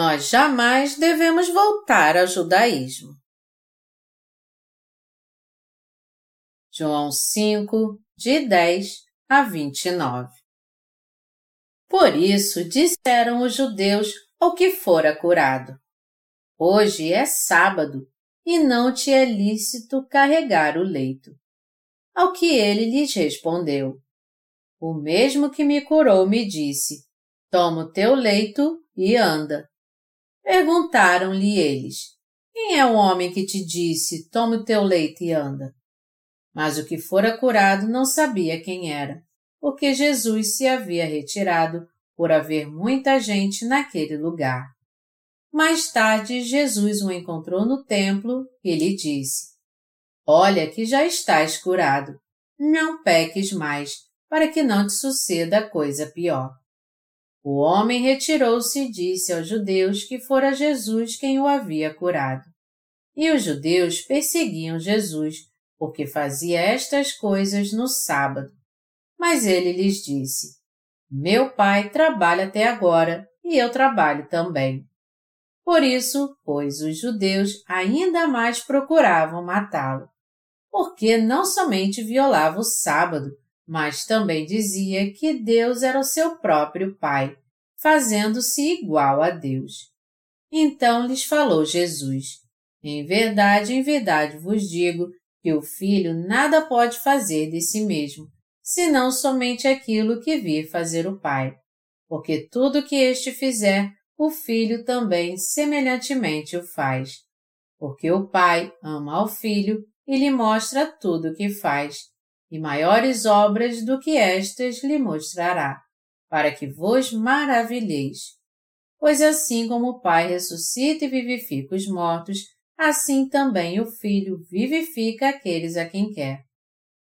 nós jamais devemos voltar ao judaísmo. João 5, de 10 a 29 Por isso disseram os judeus ao que fora curado: Hoje é sábado e não te é lícito carregar o leito. Ao que ele lhes respondeu: O mesmo que me curou me disse: Toma o teu leito e anda. Perguntaram-lhe eles: Quem é o homem que te disse: Toma o teu leito e anda? Mas o que fora curado não sabia quem era, porque Jesus se havia retirado por haver muita gente naquele lugar. Mais tarde, Jesus o encontrou no templo e lhe disse: Olha que já estás curado. Não peques mais, para que não te suceda coisa pior. O homem retirou-se e disse aos judeus que fora Jesus quem o havia curado. E os judeus perseguiam Jesus, porque fazia estas coisas no sábado. Mas ele lhes disse: Meu pai trabalha até agora, e eu trabalho também. Por isso, pois os judeus ainda mais procuravam matá-lo, porque não somente violava o sábado, mas também dizia que Deus era o seu próprio Pai, fazendo-se igual a Deus. Então lhes falou Jesus: Em verdade, em verdade vos digo que o filho nada pode fazer de si mesmo, senão somente aquilo que vir fazer o Pai. Porque tudo que este fizer, o filho também semelhantemente o faz. Porque o Pai ama ao filho e lhe mostra tudo o que faz, e maiores obras do que estas lhe mostrará, para que vos maravilheis. Pois assim como o Pai ressuscita e vivifica os mortos, assim também o Filho vivifica aqueles a quem quer.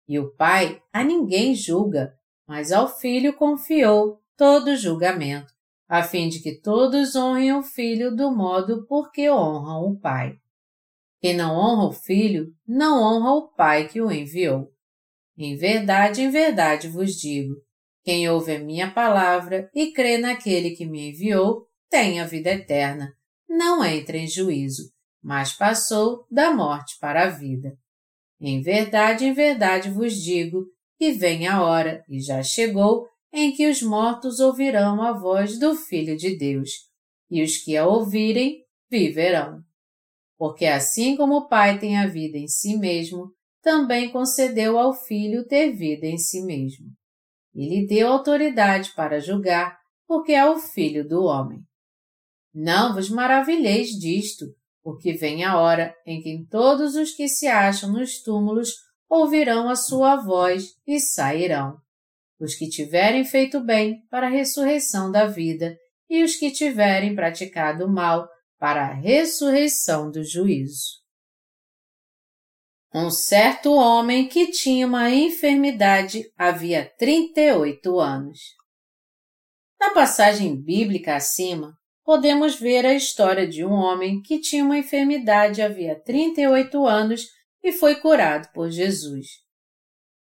E o Pai a ninguém julga, mas ao Filho confiou todo julgamento, a fim de que todos honrem o Filho do modo por que honram o Pai. Quem não honra o Filho, não honra o Pai que o enviou. Em verdade, em verdade vos digo: quem ouve a minha palavra e crê naquele que me enviou, tem a vida eterna. Não entra em juízo, mas passou da morte para a vida. Em verdade, em verdade vos digo que vem a hora, e já chegou, em que os mortos ouvirão a voz do Filho de Deus, e os que a ouvirem viverão. Porque assim como o Pai tem a vida em si mesmo, também concedeu ao Filho ter vida em si mesmo. E lhe deu autoridade para julgar, porque é o Filho do homem. Não vos maravilheis disto, porque vem a hora em que todos os que se acham nos túmulos ouvirão a sua voz e sairão. Os que tiverem feito bem para a ressurreição da vida e os que tiverem praticado mal para a ressurreição do juízo. Um certo homem que tinha uma enfermidade havia 38 anos. Na passagem bíblica acima, podemos ver a história de um homem que tinha uma enfermidade havia 38 anos e foi curado por Jesus.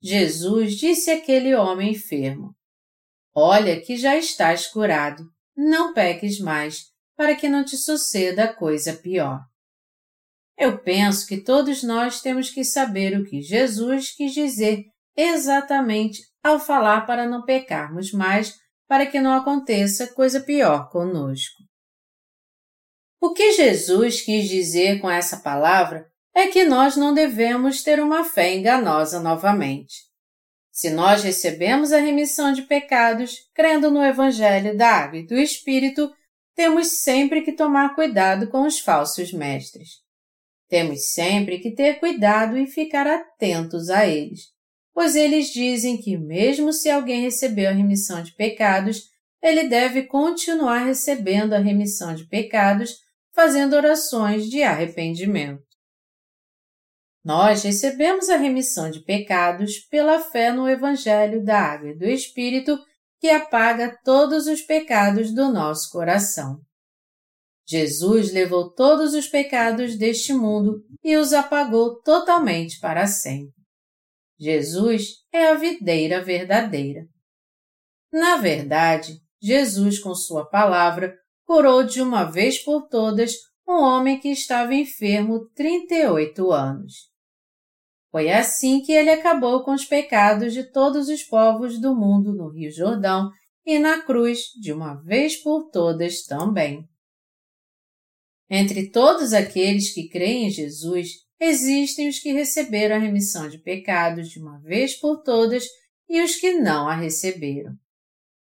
Jesus disse àquele homem enfermo: Olha que já estás curado, não peques mais, para que não te suceda coisa pior. Eu penso que todos nós temos que saber o que Jesus quis dizer exatamente ao falar para não pecarmos mais, para que não aconteça coisa pior conosco. O que Jesus quis dizer com essa palavra é que nós não devemos ter uma fé enganosa novamente. Se nós recebemos a remissão de pecados, crendo no Evangelho da Água e do Espírito, temos sempre que tomar cuidado com os falsos mestres. Temos sempre que ter cuidado e ficar atentos a eles, pois eles dizem que, mesmo se alguém recebeu a remissão de pecados, ele deve continuar recebendo a remissão de pecados, fazendo orações de arrependimento. Nós recebemos a remissão de pecados pela fé no Evangelho da Água e do Espírito, que apaga todos os pecados do nosso coração. Jesus levou todos os pecados deste mundo e os apagou totalmente para sempre. Jesus é a videira verdadeira. Na verdade, Jesus, com Sua palavra, curou de uma vez por todas um homem que estava enfermo 38 anos. Foi assim que ele acabou com os pecados de todos os povos do mundo no Rio Jordão e na cruz de uma vez por todas também. Entre todos aqueles que creem em Jesus, existem os que receberam a remissão de pecados de uma vez por todas e os que não a receberam.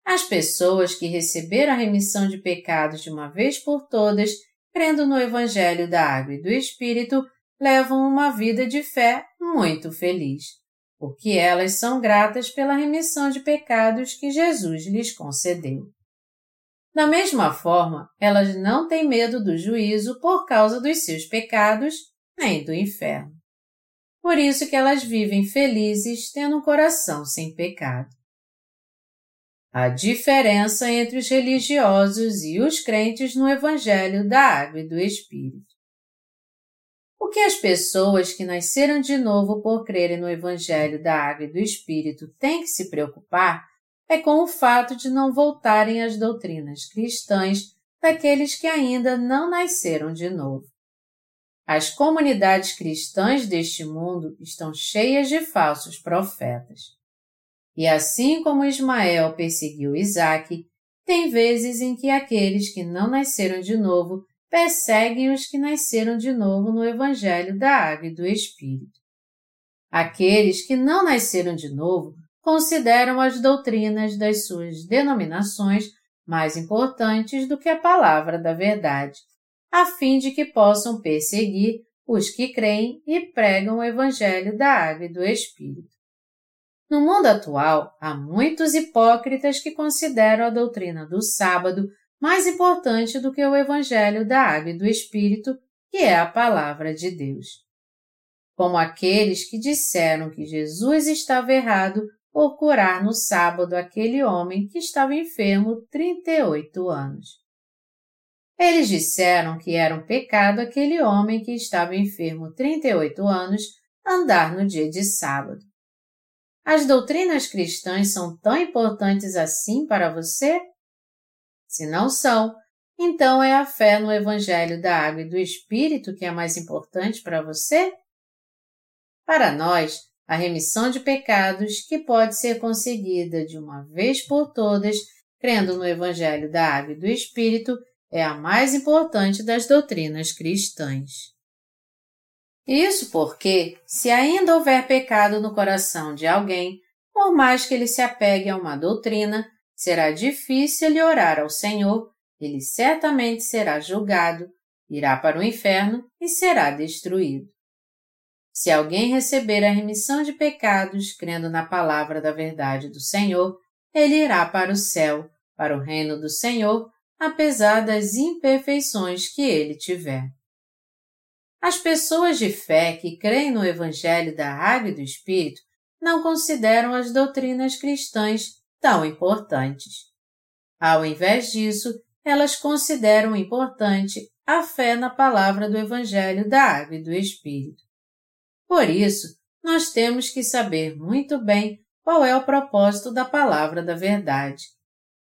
As pessoas que receberam a remissão de pecados de uma vez por todas, crendo no Evangelho da Água e do Espírito, levam uma vida de fé muito feliz, porque elas são gratas pela remissão de pecados que Jesus lhes concedeu. Da mesma forma, elas não têm medo do juízo por causa dos seus pecados, nem do inferno. Por isso que elas vivem felizes tendo um coração sem pecado. A diferença entre os religiosos e os crentes no Evangelho da Água e do Espírito. O que as pessoas que nasceram de novo por crerem no Evangelho da Água e do Espírito têm que se preocupar é com o fato de não voltarem às doutrinas cristãs daqueles que ainda não nasceram de novo. As comunidades cristãs deste mundo estão cheias de falsos profetas. E assim como Ismael perseguiu Isaac, tem vezes em que aqueles que não nasceram de novo perseguem os que nasceram de novo no Evangelho da Água e do Espírito. Aqueles que não nasceram de novo consideram as doutrinas das suas denominações mais importantes do que a palavra da verdade, a fim de que possam perseguir os que creem e pregam o Evangelho da Água e do Espírito. No mundo atual, há muitos hipócritas que consideram a doutrina do sábado mais importante do que o Evangelho da Água e do Espírito, que é a palavra de Deus. Como aqueles que disseram que Jesus estava errado por curar no sábado aquele homem que estava enfermo 38 anos. Eles disseram que era um pecado aquele homem que estava enfermo 38 anos andar no dia de sábado. As doutrinas cristãs são tão importantes assim para você? Se não são, então é a fé no Evangelho da Água e do Espírito que é mais importante para você? Para nós, a remissão de pecados que pode ser conseguida de uma vez por todas, crendo no Evangelho da Água e do Espírito, é a mais importante das doutrinas cristãs. Isso porque, se ainda houver pecado no coração de alguém, por mais que ele se apegue a uma doutrina, será difícil lhe orar ao Senhor, ele certamente será julgado, irá para o inferno e será destruído. Se alguém receber a remissão de pecados, crendo na palavra da verdade do Senhor, ele irá para o céu, para o reino do Senhor, apesar das imperfeições que ele tiver. As pessoas de fé que creem no Evangelho da Água e do Espírito não consideram as doutrinas cristãs tão importantes. Ao invés disso, elas consideram importante a fé na palavra do Evangelho da Água e do Espírito. Por isso, nós temos que saber muito bem qual é o propósito da palavra da verdade.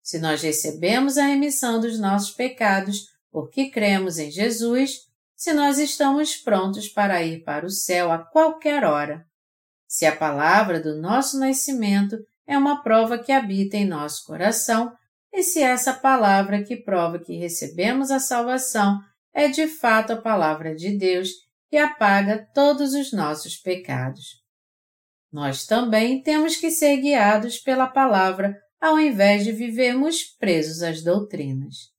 Se nós recebemos a remissão dos nossos pecados porque cremos em Jesus, se nós estamos prontos para ir para o céu a qualquer hora. Se a palavra do nosso nascimento é uma prova que habita em nosso coração, e se essa palavra que prova que recebemos a salvação é de fato a palavra de Deus que apaga todos os nossos pecados. Nós também temos que ser guiados pela palavra ao invés de vivermos presos às doutrinas.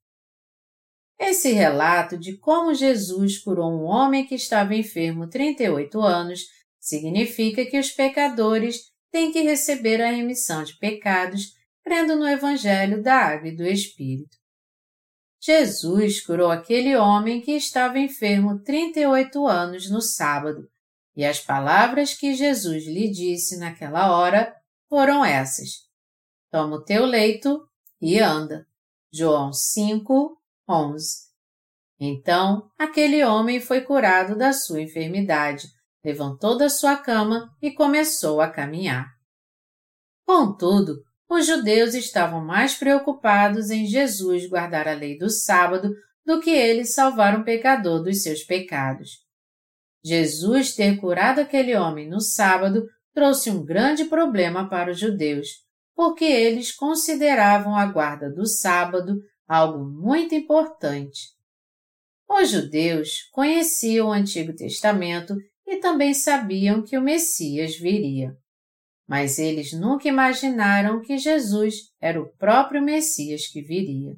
Esse relato de como Jesus curou um homem que estava enfermo 38 anos significa que os pecadores têm que receber a remissão de pecados crendo no Evangelho da Água e do Espírito. Jesus curou aquele homem que estava enfermo 38 anos no sábado, e as palavras que Jesus lhe disse naquela hora foram essas: Toma o teu leito e anda. João 5, 11. Então, aquele homem foi curado da sua enfermidade, levantou da sua cama e começou a caminhar. Contudo, os judeus estavam mais preocupados em Jesus guardar a lei do sábado do que ele salvar um pecador dos seus pecados. Jesus ter curado aquele homem no sábado trouxe um grande problema para os judeus, porque eles consideravam a guarda do sábado algo muito importante. Os judeus conheciam o Antigo Testamento e também sabiam que o Messias viria. Mas eles nunca imaginaram que Jesus era o próprio Messias que viria.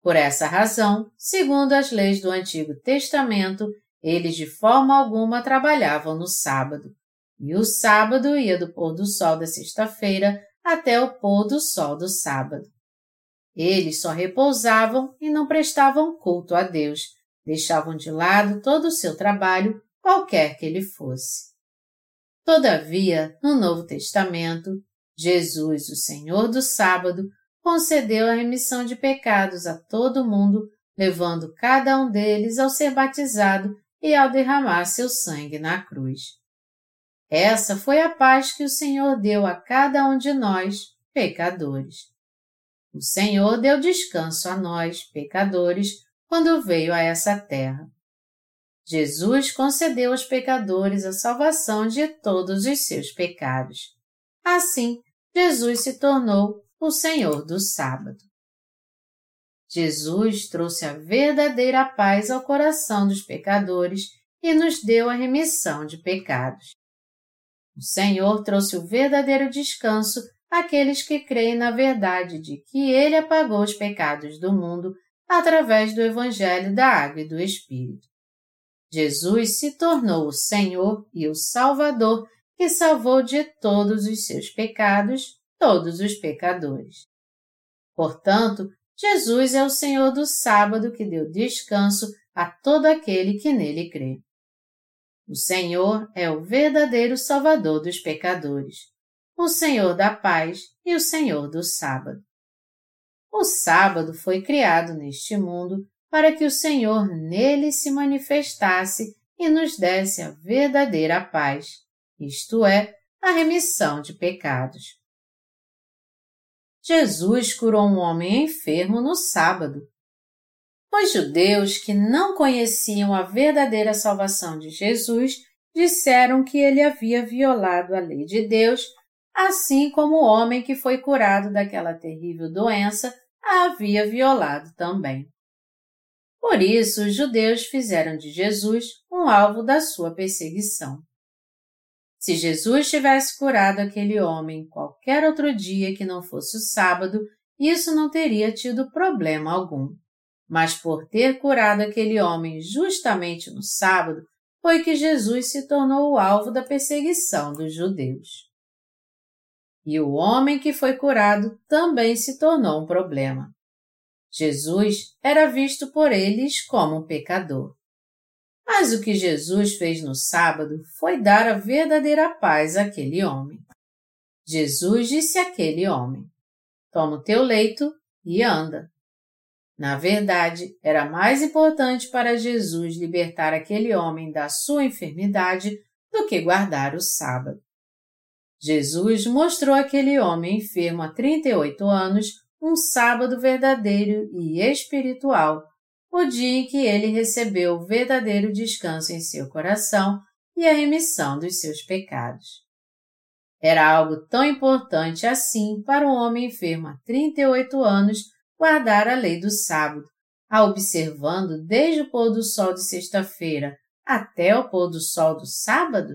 Por essa razão, segundo as leis do Antigo Testamento, eles de forma alguma trabalhavam no sábado, e o sábado ia do pôr do sol da sexta-feira até o pôr do sol do sábado. Eles só repousavam e não prestavam culto a Deus, deixavam de lado todo o seu trabalho, qualquer que ele fosse. Todavia, no Novo Testamento, Jesus, o Senhor do sábado, concedeu a remissão de pecados a todo mundo, levando cada um deles ao ser batizado e ao derramar seu sangue na cruz. Essa foi a paz que o Senhor deu a cada um de nós, pecadores. O Senhor deu descanso a nós, pecadores, quando veio a essa terra. Jesus concedeu aos pecadores a salvação de todos os seus pecados. Assim, Jesus se tornou o Senhor do sábado. Jesus trouxe a verdadeira paz ao coração dos pecadores e nos deu a remissão de pecados. O Senhor trouxe o verdadeiro descanso àqueles que creem na verdade de que Ele apagou os pecados do mundo através do Evangelho da Água e do Espírito. Jesus se tornou o Senhor e o Salvador que salvou de todos os seus pecados todos os pecadores. Portanto, Jesus é o Senhor do sábado que deu descanso a todo aquele que nele crê. O Senhor é o verdadeiro Salvador dos pecadores, o Senhor da paz e o Senhor do sábado. O sábado foi criado neste mundo para que o Senhor nele se manifestasse e nos desse a verdadeira paz, isto é, a remissão de pecados. Jesus curou um homem enfermo no sábado. Os judeus que não conheciam a verdadeira salvação de Jesus disseram que ele havia violado a lei de Deus, assim como o homem que foi curado daquela terrível doença a havia violado também. Por isso, os judeus fizeram de Jesus um alvo da sua perseguição. Se Jesus tivesse curado aquele homem qualquer outro dia que não fosse o sábado, isso não teria tido problema algum. Mas por ter curado aquele homem justamente no sábado, foi que Jesus se tornou o alvo da perseguição dos judeus. E o homem que foi curado também se tornou um problema. Jesus era visto por eles como um pecador. Mas o que Jesus fez no sábado foi dar a verdadeira paz àquele homem. Jesus disse àquele homem: Toma o teu leito e anda. Na verdade, era mais importante para Jesus libertar aquele homem da sua enfermidade do que guardar o sábado. Jesus mostrou àquele homem enfermo há 38 anos um sábado verdadeiro e espiritual o dia em que ele recebeu o verdadeiro descanso em seu coração e a remissão dos seus pecados. Era algo tão importante assim para um homem enfermo há 38 anos guardar a lei do sábado, a observando desde o pôr do sol de sexta-feira até o pôr do sol do sábado?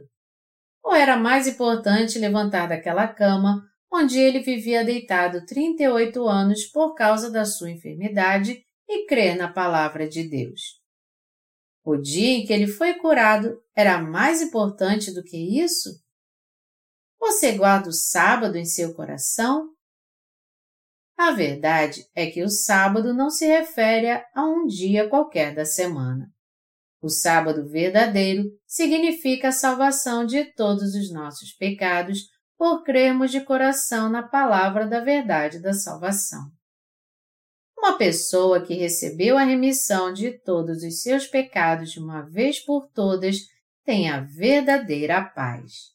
Ou era mais importante levantar daquela cama onde ele vivia deitado 38 anos por causa da sua enfermidade e crer na palavra de Deus. O dia em que ele foi curado era mais importante do que isso? Você guarda o sábado em seu coração? A verdade é que o sábado não se refere a um dia qualquer da semana. O sábado verdadeiro significa a salvação de todos os nossos pecados por crermos de coração na palavra da verdade da salvação. Uma pessoa que recebeu a remissão de todos os seus pecados de uma vez por todas tem a verdadeira paz.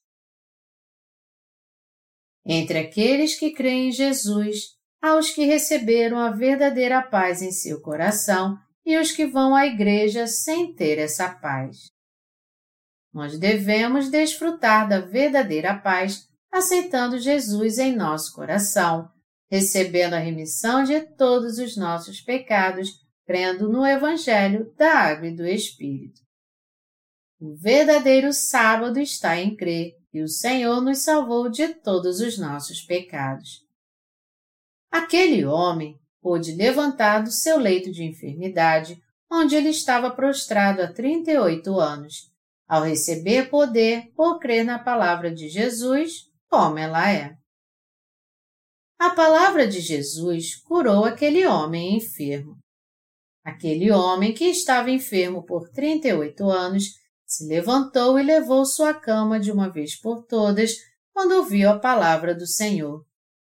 Entre aqueles que creem em Jesus, há os que receberam a verdadeira paz em seu coração e os que vão à igreja sem ter essa paz. Nós devemos desfrutar da verdadeira paz aceitando Jesus em nosso coração, recebendo a remissão de todos os nossos pecados, crendo no Evangelho da Água e do Espírito. O verdadeiro sábado está em crer que o Senhor nos salvou de todos os nossos pecados. Aquele homem pôde levantar do seu leito de enfermidade, onde ele estava prostrado há 38 anos, ao receber poder por crer na palavra de Jesus, como ela é. A palavra de Jesus curou aquele homem enfermo. Aquele homem que estava enfermo por 38 anos se levantou e levou sua cama de uma vez por todas quando ouviu a palavra do Senhor.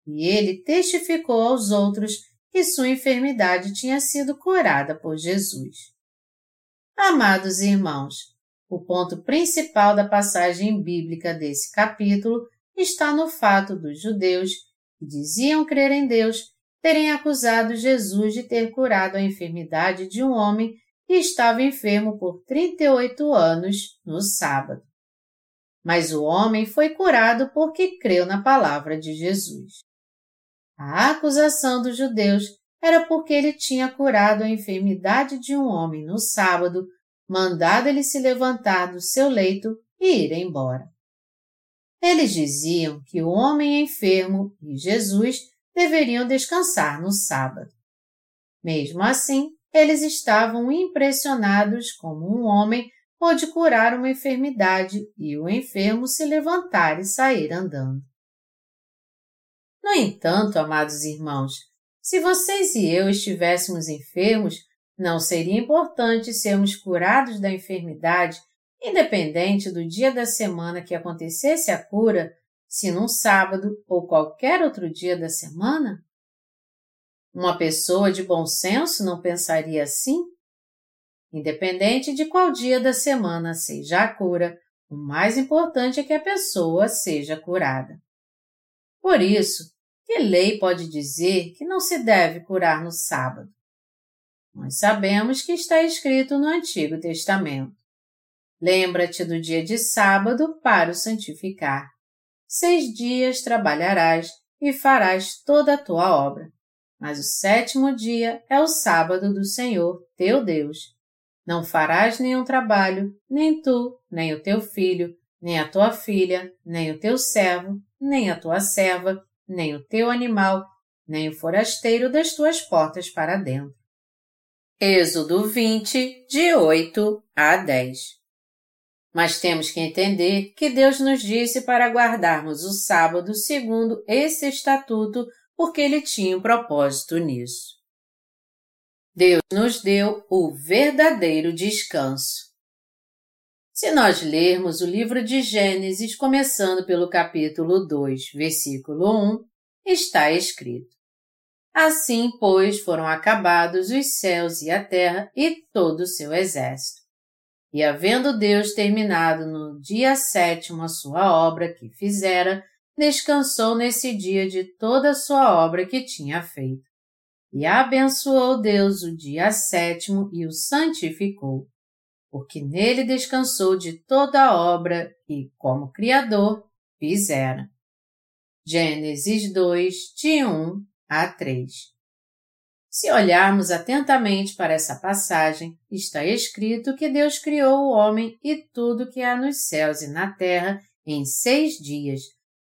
E ele testificou aos outros que sua enfermidade tinha sido curada por Jesus. Amados irmãos, o ponto principal da passagem bíblica desse capítulo está no fato dos judeus, que diziam crer em Deus, terem acusado Jesus de ter curado a enfermidade de um homem que estava enfermo por 38 anos no sábado. Mas o homem foi curado porque creu na palavra de Jesus. A acusação dos judeus era porque ele tinha curado a enfermidade de um homem no sábado, mandado ele se levantar do seu leito e ir embora. Eles diziam que o homem enfermo e Jesus deveriam descansar no sábado. Mesmo assim, eles estavam impressionados como um homem pôde curar uma enfermidade e o enfermo se levantar e sair andando. No entanto, amados irmãos, se vocês e eu estivéssemos enfermos, não seria importante sermos curados da enfermidade, independente do dia da semana que acontecesse a cura, se num sábado ou qualquer outro dia da semana? Uma pessoa de bom senso não pensaria assim? Independente de qual dia da semana seja a cura, o mais importante é que a pessoa seja curada. Por isso, que lei pode dizer que não se deve curar no sábado? Nós sabemos que está escrito no Antigo Testamento. Lembra-te do dia de sábado para o santificar. Seis dias trabalharás e farás toda a tua obra. Mas o sétimo dia é o sábado do Senhor, teu Deus. Não farás nenhum trabalho, nem tu, nem o teu filho, nem a tua filha, nem o teu servo, nem a tua serva, nem o teu animal, nem o forasteiro das tuas portas para dentro. Êxodo 20, de 8 a 10 Mas temos que entender que Deus nos disse para guardarmos o sábado segundo esse estatuto, porque Ele tinha um propósito nisso. Deus nos deu o verdadeiro descanso. Se nós lermos o livro de Gênesis, começando pelo capítulo 2, versículo 1, está escrito: Assim, pois, foram acabados os céus e a terra e todo o seu exército. E havendo Deus terminado no dia sétimo a sua obra que fizera, descansou nesse dia de toda a sua obra que tinha feito. E abençoou Deus o dia sétimo e o santificou porque nele descansou de toda a obra que, como Criador, fizera. Gênesis 2, de 1 a 3 Se olharmos atentamente para essa passagem, está escrito que Deus criou o homem e tudo que há nos céus e na terra em seis dias,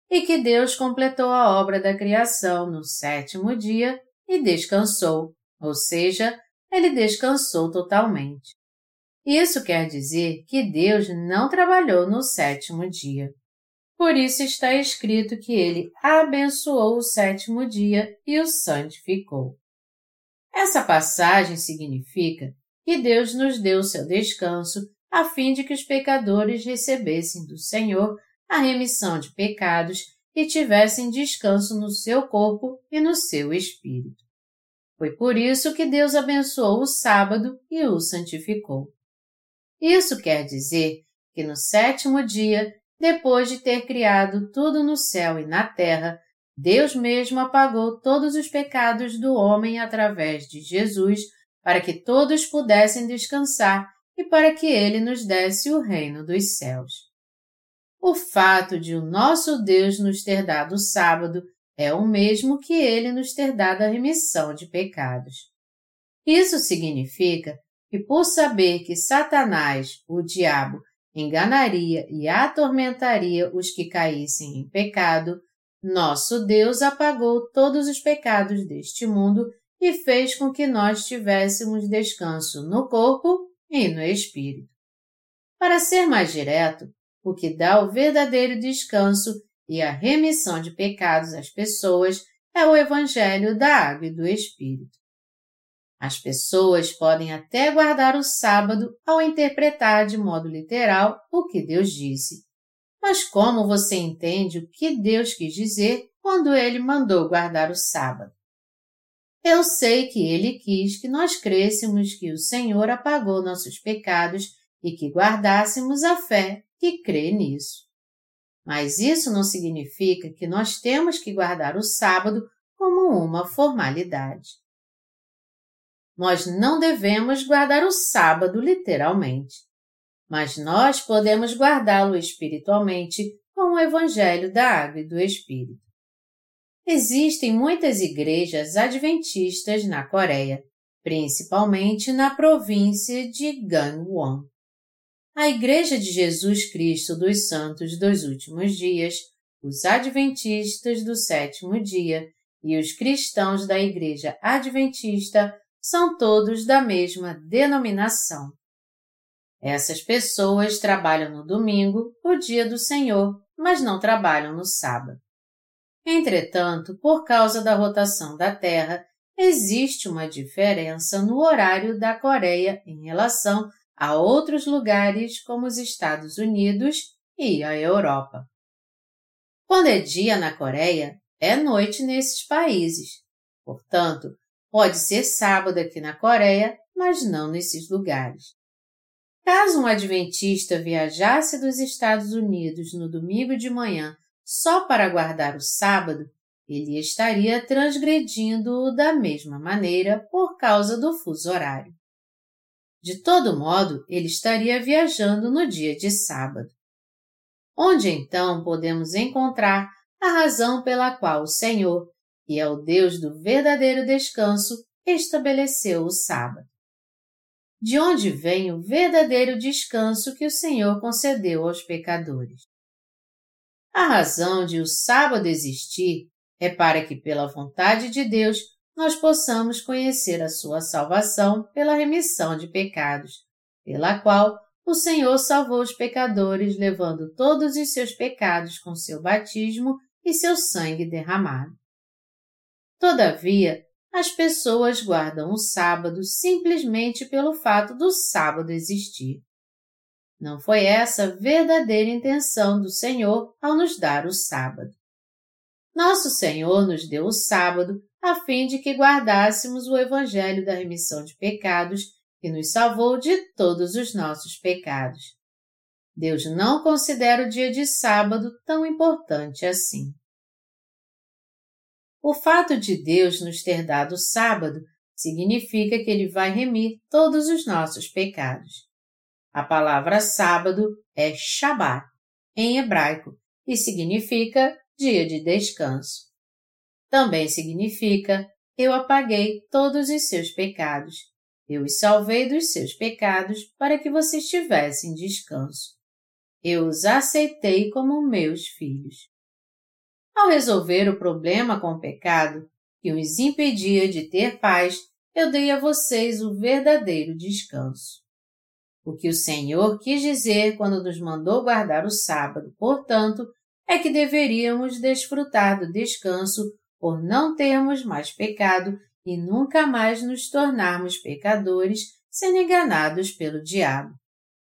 e que Deus completou a obra da criação no sétimo dia e descansou, ou seja, ele descansou totalmente. Isso quer dizer que Deus não trabalhou no sétimo dia. Por isso está escrito que ele abençoou o sétimo dia e o santificou. Essa passagem significa que Deus nos deu seu descanso a fim de que os pecadores recebessem do Senhor a remissão de pecados e tivessem descanso no seu corpo e no seu espírito. Foi por isso que Deus abençoou o sábado e o santificou. Isso quer dizer que no sétimo dia depois de ter criado tudo no céu e na terra, Deus mesmo apagou todos os pecados do homem através de Jesus, para que todos pudessem descansar e para que ele nos desse o reino dos céus. O fato de o nosso Deus nos ter dado o sábado é o mesmo que ele nos ter dado a remissão de pecados. Isso significa que, por saber que Satanás, o diabo, enganaria e atormentaria os que caíssem em pecado, nosso Deus apagou todos os pecados deste mundo e fez com que nós tivéssemos descanso no corpo e no espírito. Para ser mais direto, o que dá o verdadeiro descanso e a remissão de pecados às pessoas é o Evangelho da Água e do Espírito. As pessoas podem até guardar o sábado ao interpretar de modo literal o que Deus disse. Mas como você entende o que Deus quis dizer quando ele mandou guardar o sábado? Eu sei que ele quis que nós crêssemos que o Senhor apagou nossos pecados e que guardássemos a fé que crê nisso. Mas isso não significa que nós temos que guardar o sábado como uma formalidade. Nós não devemos guardar o sábado literalmente, mas nós podemos guardá-lo espiritualmente com o Evangelho da Água e do Espírito. Existem muitas igrejas adventistas na Coreia, principalmente na província de Gangwon. A Igreja de Jesus Cristo dos Santos dos Últimos Dias, os Adventistas do Sétimo Dia e os cristãos da Igreja Adventista são todos da mesma denominação. Essas pessoas trabalham no domingo, o dia do Senhor, mas não trabalham no sábado. Entretanto, por causa da rotação da Terra, existe uma diferença no horário da Coreia em relação a outros lugares como os Estados Unidos e a Europa. Quando é dia na Coreia, é noite nesses países. Portanto, Pode ser sábado aqui na Coreia, mas não nesses lugares. Caso um adventista viajasse dos Estados Unidos no domingo de manhã só para guardar o sábado, ele estaria transgredindo-o da mesma maneira por causa do fuso horário. De todo modo, ele estaria viajando no dia de sábado. Onde então podemos encontrar a razão pela qual o Senhor, e é o Deus do verdadeiro descanso, estabeleceu o sábado. De onde vem o verdadeiro descanso que o Senhor concedeu aos pecadores? A razão de o sábado existir é para que, pela vontade de Deus, nós possamos conhecer a sua salvação pela remissão de pecados, pela qual o Senhor salvou os pecadores, levando todos os seus pecados com seu batismo e seu sangue derramado. Todavia, as pessoas guardam o sábado simplesmente pelo fato do sábado existir. Não foi essa a verdadeira intenção do Senhor ao nos dar o sábado. Nosso Senhor nos deu o sábado a fim de que guardássemos o Evangelho da remissão de pecados que nos salvou de todos os nossos pecados. Deus não considera o dia de sábado tão importante assim. O fato de Deus nos ter dado o sábado significa que Ele vai remir todos os nossos pecados. A palavra sábado é Shabbat, em hebraico, e significa dia de descanso. Também significa eu apaguei todos os seus pecados. Eu os salvei dos seus pecados para que vocês tivessem descanso. Eu os aceitei como meus filhos. Ao resolver o problema com o pecado, que os impedia de ter paz, eu dei a vocês o verdadeiro descanso. O que o Senhor quis dizer quando nos mandou guardar o sábado, portanto, é que deveríamos desfrutar do descanso por não termos mais pecado e nunca mais nos tornarmos pecadores sendo enganados pelo diabo,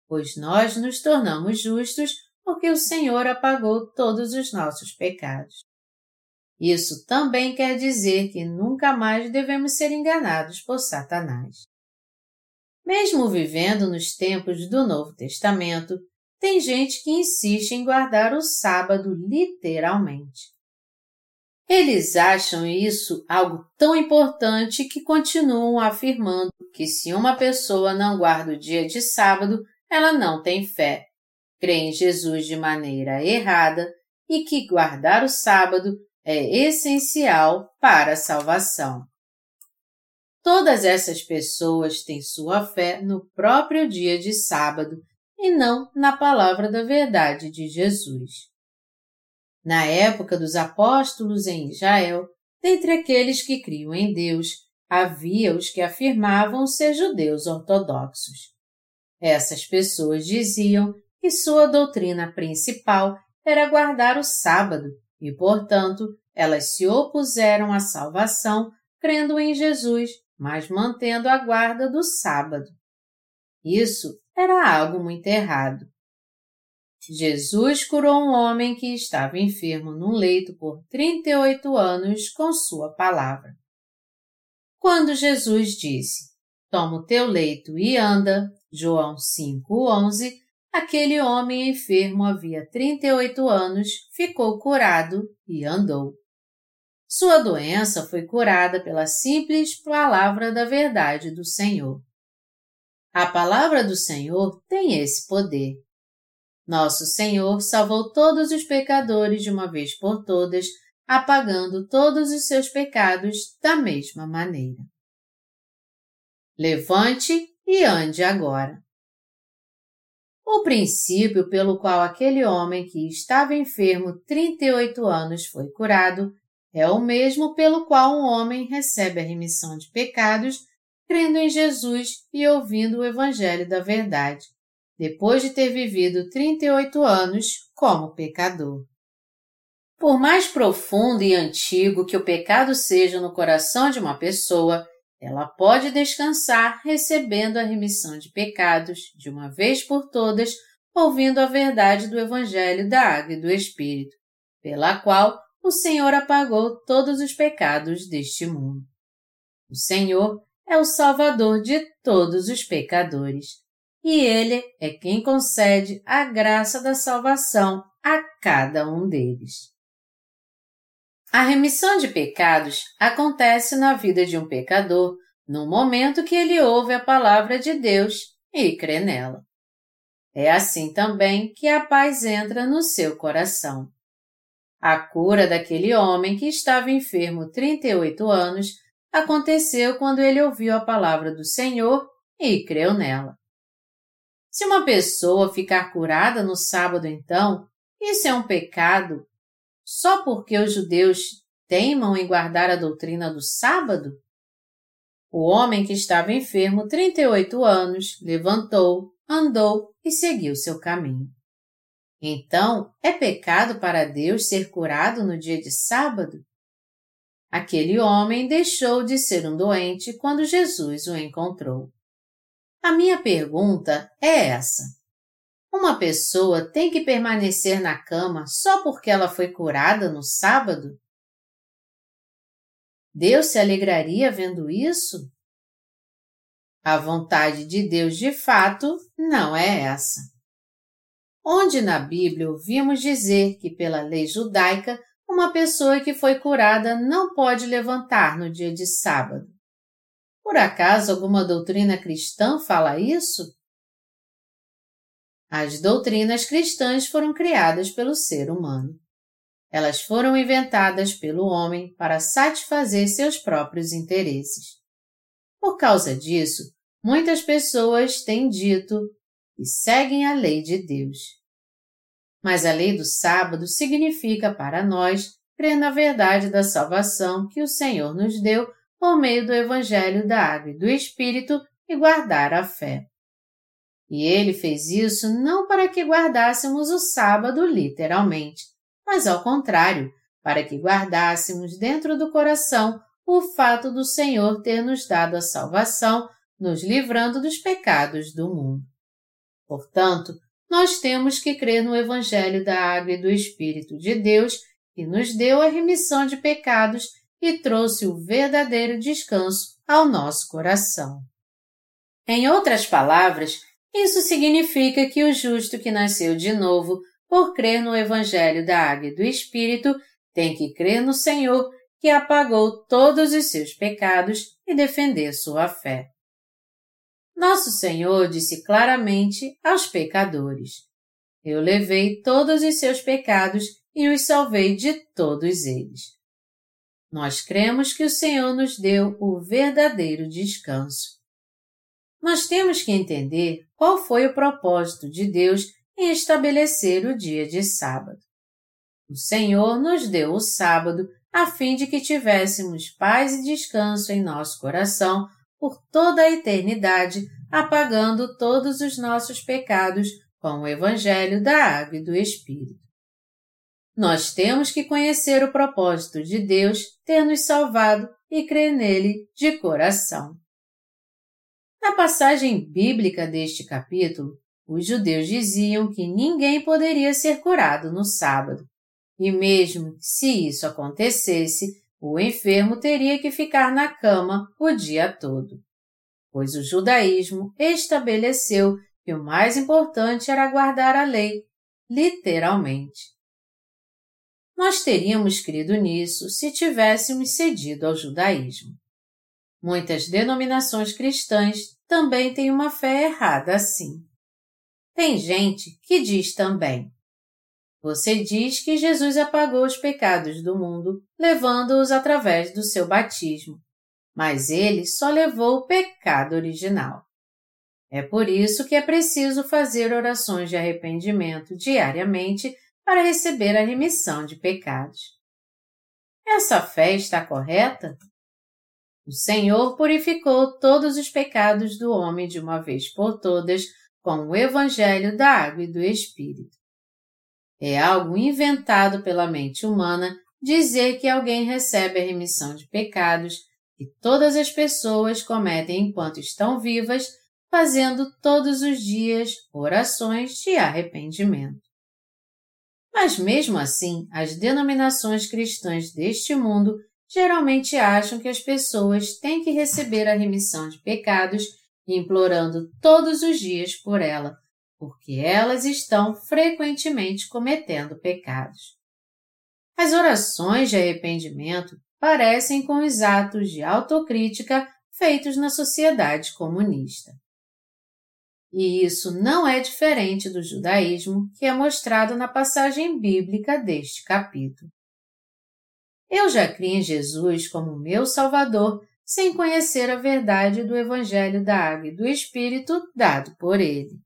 pois nós nos tornamos justos porque o Senhor apagou todos os nossos pecados. Isso também quer dizer que nunca mais devemos ser enganados por Satanás. Mesmo vivendo nos tempos do Novo Testamento, tem gente que insiste em guardar o sábado literalmente. Eles acham isso algo tão importante que continuam afirmando que se uma pessoa não guarda o dia de sábado, ela não tem fé, crê em Jesus de maneira errada e que guardar o sábado é essencial para a salvação. Todas essas pessoas têm sua fé no próprio dia de sábado e não na palavra da verdade de Jesus. Na época dos apóstolos em Israel, dentre aqueles que criam em Deus, havia os que afirmavam ser judeus ortodoxos. Essas pessoas diziam que sua doutrina principal era guardar o sábado e, portanto, elas se opuseram à salvação crendo em Jesus, mas mantendo a guarda do sábado. Isso era algo muito errado. Jesus curou um homem que estava enfermo num leito por 38 anos com sua palavra. Quando Jesus disse, Toma o teu leito e anda, João 5,11, aquele homem enfermo havia 38 anos, ficou curado e andou. Sua doença foi curada pela simples palavra da verdade do Senhor. A palavra do Senhor tem esse poder. Nosso Senhor salvou todos os pecadores de uma vez por todas, apagando todos os seus pecados da mesma maneira. Levante e ande agora. O princípio pelo qual aquele homem que estava enfermo 38 anos foi curado é o mesmo pelo qual um homem recebe a remissão de pecados crendo em Jesus e ouvindo o Evangelho da Verdade, depois de ter vivido 38 anos como pecador. Por mais profundo e antigo que o pecado seja no coração de uma pessoa, ela pode descansar recebendo a remissão de pecados de uma vez por todas, ouvindo a verdade do Evangelho da Água e do Espírito, pela qual o Senhor apagou todos os pecados deste mundo. O Senhor é o Salvador de todos os pecadores e Ele é quem concede a graça da salvação a cada um deles. A remissão de pecados acontece na vida de um pecador no momento que ele ouve a palavra de Deus e crê nela. É assim também que a paz entra no seu coração. A cura daquele homem que estava enfermo 38 anos aconteceu quando ele ouviu a palavra do Senhor e creu nela. Se uma pessoa ficar curada no sábado, então, isso é um pecado só porque os judeus teimam em guardar a doutrina do sábado? O homem que estava enfermo 38 anos levantou, andou e seguiu seu caminho. Então, é pecado para Deus ser curado no dia de sábado? Aquele homem deixou de ser um doente quando Jesus o encontrou. A minha pergunta é essa. Uma pessoa tem que permanecer na cama só porque ela foi curada no sábado? Deus se alegraria vendo isso? A vontade de Deus de fato não é essa. Onde na Bíblia ouvimos dizer que, pela lei judaica, uma pessoa que foi curada não pode levantar no dia de sábado. Por acaso alguma doutrina cristã fala isso? As doutrinas cristãs foram criadas pelo ser humano. Elas foram inventadas pelo homem para satisfazer seus próprios interesses. Por causa disso, muitas pessoas têm dito e seguem a lei de Deus. Mas a lei do sábado significa para nós crer na verdade da salvação que o Senhor nos deu por meio do Evangelho da Água e do Espírito e guardar a fé. E ele fez isso não para que guardássemos o sábado literalmente, mas ao contrário, para que guardássemos dentro do coração o fato do Senhor ter nos dado a salvação, nos livrando dos pecados do mundo. Portanto, nós temos que crer no Evangelho da Água e do Espírito de Deus, que nos deu a remissão de pecados e trouxe o verdadeiro descanso ao nosso coração. Em outras palavras, Isso significa que o justo que nasceu de novo, por crer no Evangelho da Água e do Espírito, tem que crer no Senhor que apagou todos os seus pecados e defender sua fé. Nosso Senhor disse claramente aos pecadores: Eu levei todos os seus pecados e os salvei de todos eles. Nós cremos que o Senhor nos deu o verdadeiro descanso. Nós temos que entender qual foi o propósito de Deus em estabelecer o dia de sábado. O Senhor nos deu o sábado a fim de que tivéssemos paz e descanso em nosso coração por toda a eternidade, apagando todos os nossos pecados com o Evangelho da Água e do Espírito. Nós temos que conhecer o propósito de Deus ter nos salvado e crer nele de coração. Na passagem bíblica deste capítulo, os judeus diziam que ninguém poderia ser curado no sábado, e mesmo se isso acontecesse, o enfermo teria que ficar na cama o dia todo. Pois o judaísmo estabeleceu que o mais importante era guardar a lei, literalmente. Nós teríamos crido nisso se tivéssemos cedido ao judaísmo. Muitas denominações cristãs também têm uma fé errada assim. Tem gente que diz também: você diz que Jesus apagou os pecados do mundo, levando-os através do seu batismo, mas ele só levou o pecado original. É por isso que é preciso fazer orações de arrependimento diariamente para receber a remissão de pecados. Essa fé está correta? O Senhor purificou todos os pecados do homem de uma vez por todas com o Evangelho da Água e do Espírito. É algo inventado pela mente humana dizer que alguém recebe a remissão de pecados que todas as pessoas cometem enquanto estão vivas, fazendo todos os dias orações de arrependimento. Mas mesmo assim, as denominações cristãs deste mundo geralmente acham que as pessoas têm que receber a remissão de pecados implorando todos os dias por ela, porque elas estão frequentemente cometendo pecados. As orações de arrependimento parecem com os atos de autocrítica feitos na sociedade comunista. E isso não é diferente do judaísmo que é mostrado na passagem bíblica deste capítulo. Eu já criei em Jesus como meu Salvador sem conhecer a verdade do Evangelho da Água e do Espírito dado por ele.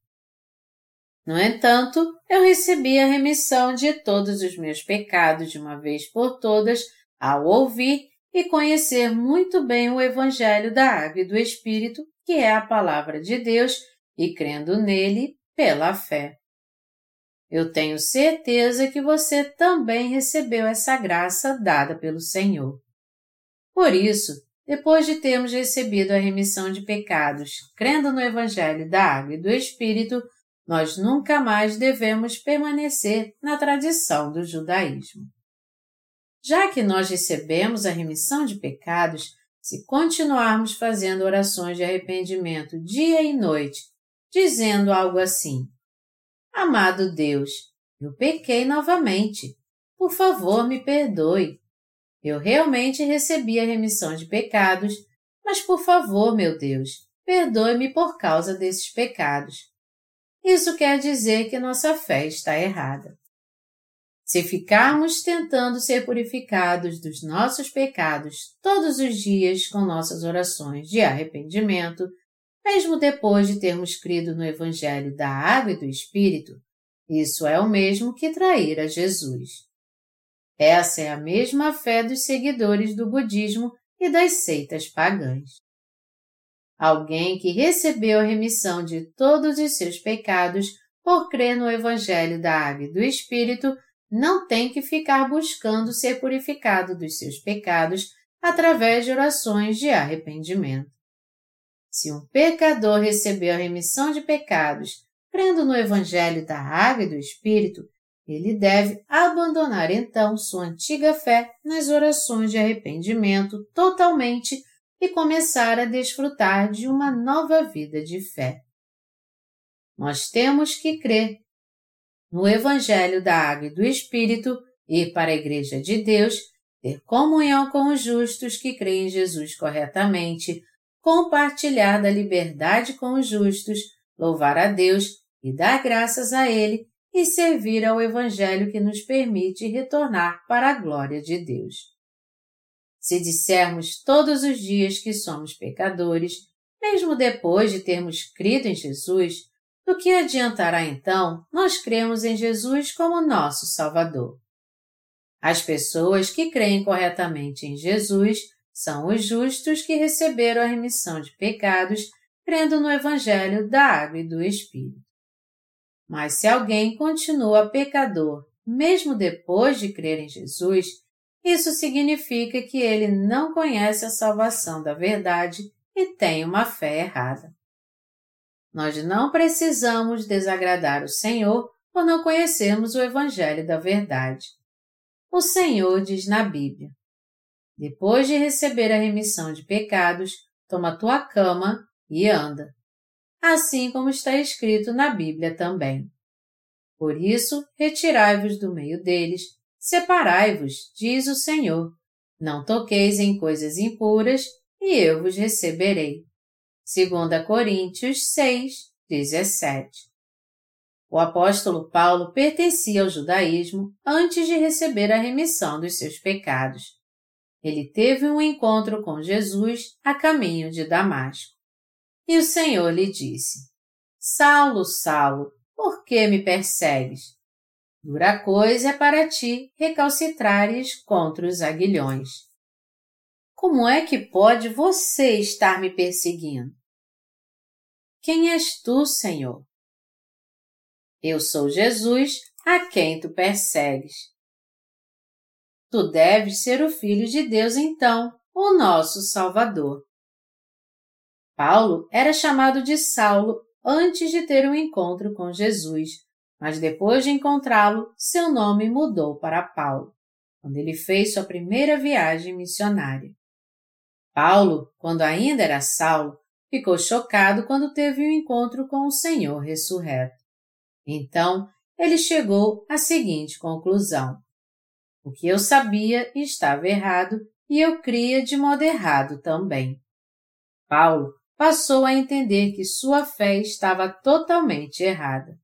No entanto, eu recebi a remissão de todos os meus pecados de uma vez por todas ao ouvir e conhecer muito bem o Evangelho da Água e do Espírito, que é a palavra de Deus, e crendo nele pela fé. Eu tenho certeza que você também recebeu essa graça dada pelo Senhor. Por isso, depois de termos recebido a remissão de pecados, crendo no Evangelho da Água e do Espírito, nós nunca mais devemos permanecer na tradição do judaísmo. Já que nós recebemos a remissão de pecados, se continuarmos fazendo orações de arrependimento dia e noite, dizendo algo assim: Amado Deus, eu pequei novamente. Por favor, me perdoe. Eu realmente recebi a remissão de pecados, mas por favor, meu Deus, perdoe-me por causa desses pecados. Isso quer dizer que nossa fé está errada. Se ficarmos tentando ser purificados dos nossos pecados todos os dias com nossas orações de arrependimento, mesmo depois de termos crido no Evangelho da Água e do Espírito, isso é o mesmo que trair a Jesus. Essa é a mesma fé dos seguidores do budismo e das seitas pagãs. Alguém que recebeu a remissão de todos os seus pecados por crer no Evangelho da Água e do Espírito não tem que ficar buscando ser purificado dos seus pecados através de orações de arrependimento. Se um pecador recebeu a remissão de pecados crendo no Evangelho da Água e do Espírito, ele deve abandonar então sua antiga fé nas orações de arrependimento totalmente e começar a desfrutar de uma nova vida de fé. nós temos que crer no Evangelho da Água e do Espírito, ir para a Igreja de Deus, ter comunhão com os justos que creem em Jesus corretamente, compartilhar da liberdade com os justos, louvar a Deus e dar graças a Ele e servir ao Evangelho que nos permite retornar para a glória de Deus. Se dissermos todos os dias que somos pecadores, mesmo depois de termos crido em Jesus, do que adiantará então nós cremos em Jesus como nosso Salvador? As pessoas que creem corretamente em Jesus são os justos que receberam a remissão de pecados crendo no Evangelho da Água e do Espírito. Mas se alguém continua pecador, mesmo depois de crer em Jesus, isso significa que ele não conhece a salvação da verdade e tem uma fé errada. Nós não precisamos desagradar o Senhor por não conhecermos o Evangelho da Verdade. O Senhor diz na Bíblia: Depois de receber a remissão de pecados, toma tua cama e anda. Assim como está escrito na Bíblia também. Por isso, retirai-vos do meio deles, separai-vos, diz o Senhor. Não toqueis em coisas impuras, e eu vos receberei. 2 Coríntios 6, 17. O apóstolo Paulo pertencia ao judaísmo antes de receber a remissão dos seus pecados. Ele teve um encontro com Jesus a caminho de Damasco. E o Senhor lhe disse: Saulo, Saulo, por que me persegues? Dura coisa é para ti recalcitrares contra os aguilhões. Como é que pode você estar me perseguindo? Quem és tu, Senhor? Eu sou Jesus, a quem tu persegues. Tu deves ser o Filho de Deus, então, o nosso Salvador. Paulo era chamado de Saulo antes de ter um encontro com Jesus, mas depois de encontrá-lo, seu nome mudou para Paulo, quando ele fez sua primeira viagem missionária. Paulo, quando ainda era Saulo, ficou chocado quando teve um encontro com o Senhor ressurreto. Então, ele chegou à seguinte conclusão: O que eu sabia estava errado e eu cria de modo errado também. Paulo passou a entender que sua fé estava totalmente errada.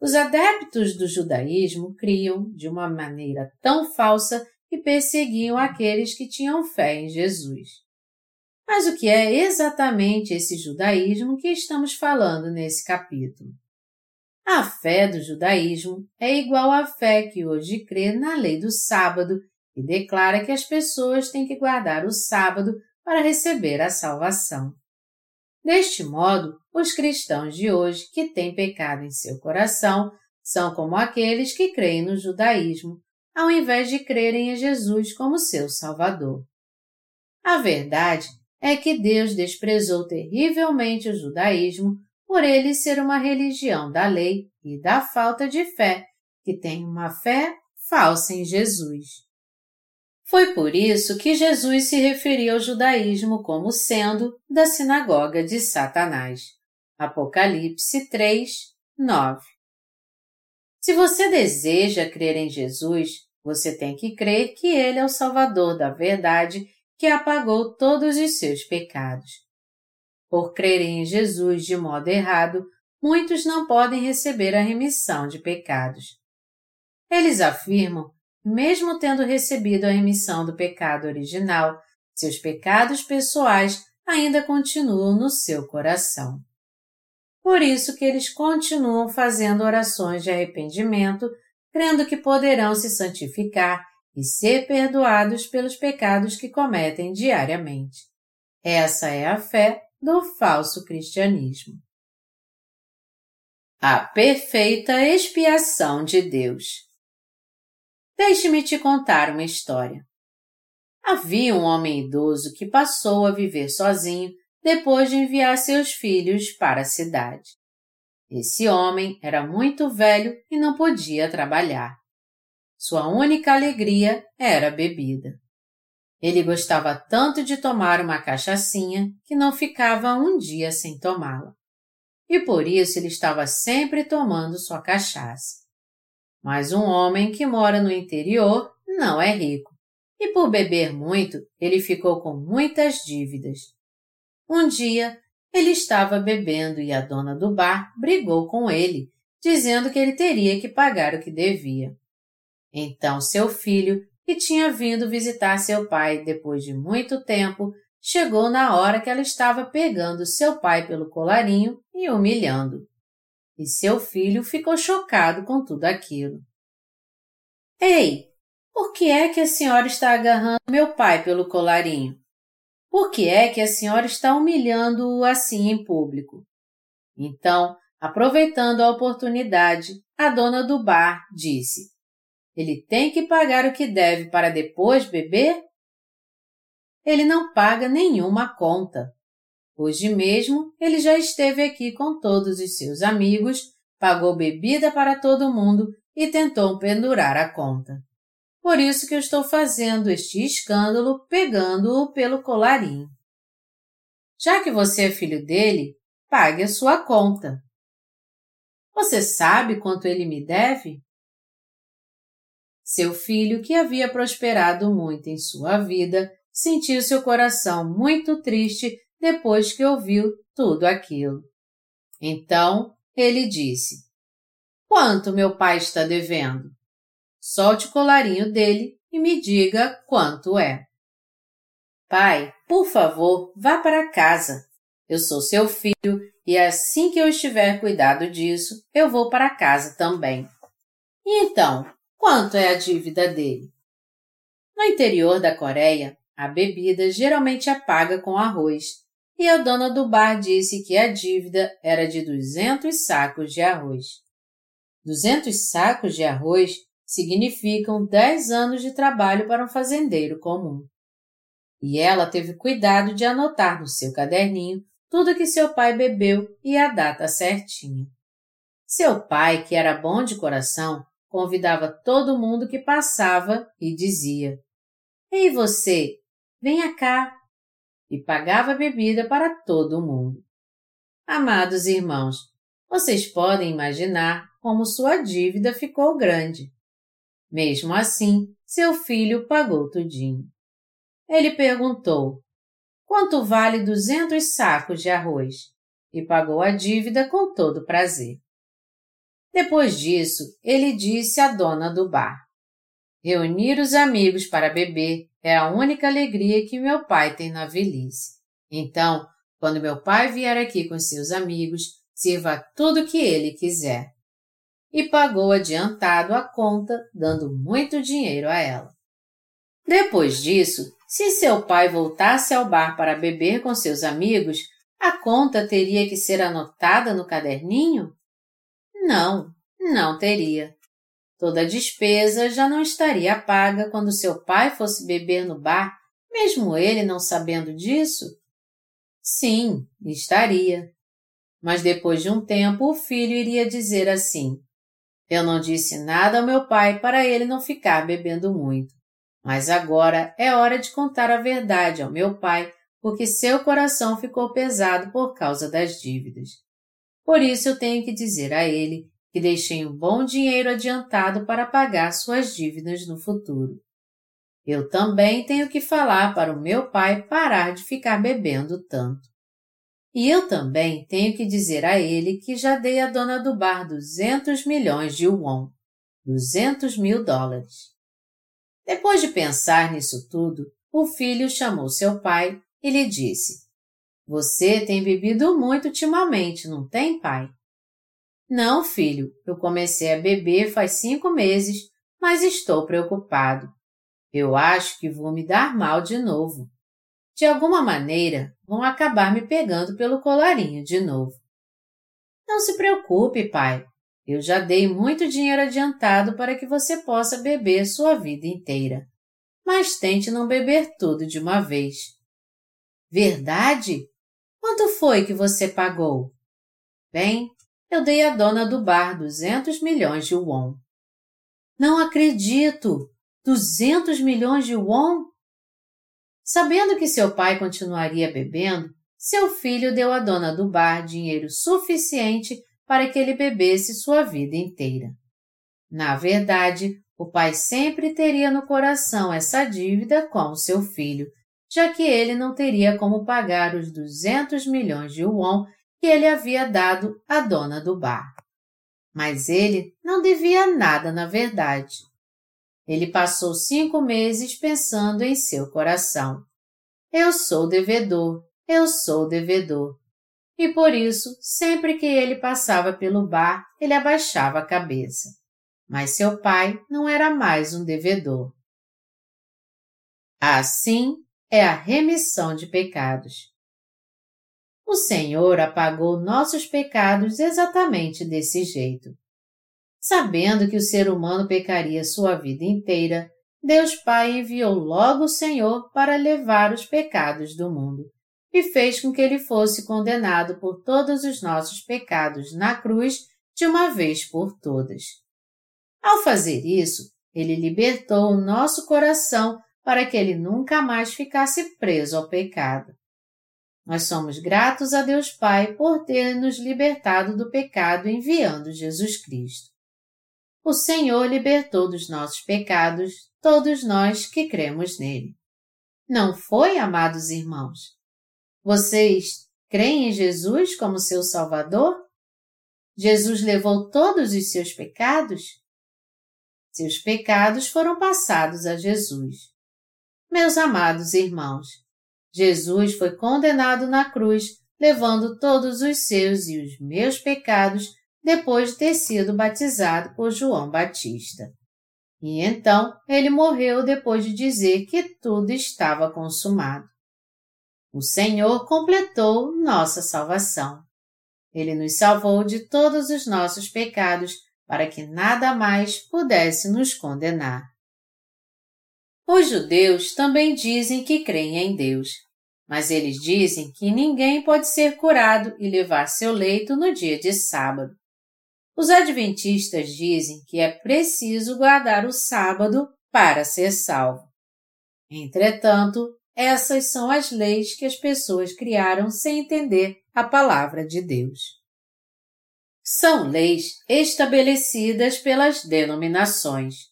Os adeptos do judaísmo criam de uma maneira tão falsa que perseguiam aqueles que tinham fé em Jesus. Mas o que é exatamente esse judaísmo que estamos falando nesse capítulo? A fé do judaísmo é igual à fé que hoje crê na lei do sábado e declara que as pessoas têm que guardar o sábado para receber a salvação. Deste modo, os cristãos de hoje que têm pecado em seu coração são como aqueles que creem no judaísmo, ao invés de crerem em Jesus como seu Salvador. A verdade é que Deus desprezou terrivelmente o judaísmo por ele ser uma religião da lei e da falta de fé, que tem uma fé falsa em Jesus. Foi por isso que Jesus se referia ao judaísmo como sendo da sinagoga de Satanás. Apocalipse 3, 9. Se você deseja crer em Jesus, você tem que crer que Ele é o Salvador da verdade que apagou todos os seus pecados. Por crerem em Jesus de modo errado, muitos não podem receber a remissão de pecados. Eles afirmam, mesmo tendo recebido a remissão do pecado original, seus pecados pessoais ainda continuam no seu coração. Por isso que eles continuam fazendo orações de arrependimento, crendo que poderão se santificar e ser perdoados pelos pecados que cometem diariamente. Essa é a fé do falso cristianismo. A perfeita expiação de Deus. Deixe-me te contar uma história. Havia um homem idoso que passou a viver sozinho depois de enviar seus filhos para a cidade. Esse homem era muito velho e não podia trabalhar. Sua única alegria era a bebida. Ele gostava tanto de tomar uma cachaçinha que não ficava um dia sem tomá-la. e por isso ele estava sempre tomando sua cachaça. Mas um homem que mora no interior não é rico, e por beber muito, ele ficou com muitas dívidas. Um dia, ele estava bebendo e a dona do bar brigou com ele, dizendo que ele teria que pagar o que devia. Então seu filho, que tinha vindo visitar seu pai depois de muito tempo, chegou na hora que ela estava pegando seu pai pelo colarinho e humilhando. E seu filho ficou chocado com tudo aquilo. Ei, por que é que a senhora está agarrando meu pai pelo colarinho? Por que é que a senhora está humilhando-o assim em público? Então, aproveitando a oportunidade, a dona do bar disse: Ele tem que pagar o que deve para depois beber? Ele não paga nenhuma conta. Hoje mesmo ele já esteve aqui com todos os seus amigos, pagou bebida para todo mundo e tentou pendurar a conta. Por isso que eu estou fazendo este escândalo pegando-o pelo colarinho. Já que você é filho dele, pague a sua conta. Você sabe quanto ele me deve? Seu filho, que havia prosperado muito em sua vida, sentiu seu coração muito triste depois que ouviu tudo aquilo. Então ele disse: Quanto meu pai está devendo? Solte o colarinho dele e me diga quanto é. Pai, por favor, vá para casa. Eu sou seu filho e assim que eu estiver cuidado disso, eu vou para casa também. E então, quanto é a dívida dele? No interior da Coreia, a bebida geralmente é paga com arroz, e a dona do bar disse que a dívida era de 200 sacos de arroz. 200 sacos de arroz significam dez anos de trabalho para um fazendeiro comum. E ela teve cuidado de anotar no seu caderninho tudo que seu pai bebeu e a data certinha. Seu pai, que era bom de coração, convidava todo mundo que passava e dizia: Ei você, venha cá! E pagava bebida para todo mundo. Amados irmãos, vocês podem imaginar como sua dívida ficou grande. Mesmo assim, seu filho pagou tudinho. Ele perguntou: Quanto vale duzentos sacos de arroz? E pagou a dívida com todo prazer. Depois disso, ele disse à dona do bar: Reunir os amigos para beber é a única alegria que meu pai tem na velhice. Então, quando meu pai vier aqui com seus amigos, sirva tudo o que ele quiser e pagou adiantado a conta, dando muito dinheiro a ela. Depois disso, se seu pai voltasse ao bar para beber com seus amigos, a conta teria que ser anotada no caderninho? Não, não teria. Toda a despesa já não estaria paga quando seu pai fosse beber no bar, mesmo ele não sabendo disso? Sim, estaria. Mas depois de um tempo o filho iria dizer assim: eu não disse nada ao meu pai para ele não ficar bebendo muito. Mas agora é hora de contar a verdade ao meu pai, porque seu coração ficou pesado por causa das dívidas. Por isso eu tenho que dizer a ele que deixei um bom dinheiro adiantado para pagar suas dívidas no futuro. Eu também tenho que falar para o meu pai parar de ficar bebendo tanto. E eu também tenho que dizer a ele que já dei à dona do bar 200 milhões de won, 200 mil dólares. Depois de pensar nisso tudo, o filho chamou seu pai e lhe disse: Você tem bebido muito ultimamente, não tem, pai? Não, filho, eu comecei a beber faz cinco meses, mas estou preocupado. Eu acho que vou me dar mal de novo de alguma maneira, vão acabar me pegando pelo colarinho de novo. Não se preocupe, pai. Eu já dei muito dinheiro adiantado para que você possa beber sua vida inteira. Mas tente não beber tudo de uma vez. Verdade? Quanto foi que você pagou? Bem, eu dei à dona do bar duzentos milhões de won. Não acredito! Duzentos milhões de won? Sabendo que seu pai continuaria bebendo, seu filho deu à dona do bar dinheiro suficiente para que ele bebesse sua vida inteira. Na verdade, o pai sempre teria no coração essa dívida com seu filho, já que ele não teria como pagar os 200 milhões de won que ele havia dado à dona do bar. Mas ele não devia nada na verdade. Ele passou cinco meses pensando em seu coração. Eu sou devedor, eu sou devedor. E por isso, sempre que ele passava pelo bar, ele abaixava a cabeça. Mas seu pai não era mais um devedor. Assim é a remissão de pecados. O Senhor apagou nossos pecados exatamente desse jeito. Sabendo que o ser humano pecaria sua vida inteira, Deus Pai enviou logo o Senhor para levar os pecados do mundo e fez com que ele fosse condenado por todos os nossos pecados na cruz de uma vez por todas. Ao fazer isso, ele libertou o nosso coração para que ele nunca mais ficasse preso ao pecado. Nós somos gratos a Deus Pai por ter nos libertado do pecado enviando Jesus Cristo. O Senhor libertou dos nossos pecados todos nós que cremos nele. Não foi, amados irmãos? Vocês creem em Jesus como seu Salvador? Jesus levou todos os seus pecados? Seus pecados foram passados a Jesus. Meus amados irmãos, Jesus foi condenado na cruz, levando todos os seus e os meus pecados depois de ter sido batizado por João Batista. E então ele morreu depois de dizer que tudo estava consumado. O Senhor completou nossa salvação. Ele nos salvou de todos os nossos pecados para que nada mais pudesse nos condenar. Os judeus também dizem que creem em Deus, mas eles dizem que ninguém pode ser curado e levar seu leito no dia de sábado. Os adventistas dizem que é preciso guardar o sábado para ser salvo. Entretanto, essas são as leis que as pessoas criaram sem entender a palavra de Deus. São leis estabelecidas pelas denominações,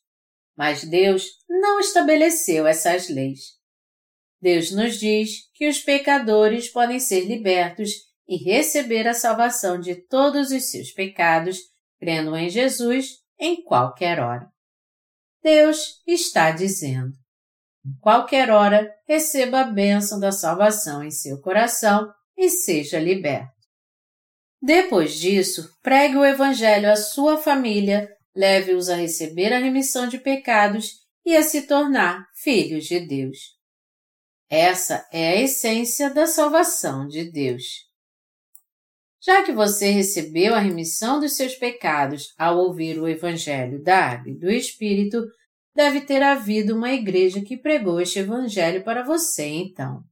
mas Deus não estabeleceu essas leis. Deus nos diz que os pecadores podem ser libertos e receber a salvação de todos os seus pecados, crendo em Jesus em qualquer hora. Deus está dizendo: em qualquer hora, receba a bênção da salvação em seu coração e seja liberto. Depois disso, pregue o Evangelho à sua família, leve-os a receber a remissão de pecados e a se tornar filhos de Deus. Essa é a essência da salvação de Deus. Já que você recebeu a remissão dos seus pecados ao ouvir o Evangelho da Água e do Espírito, deve ter havido uma igreja que pregou este Evangelho para você, então.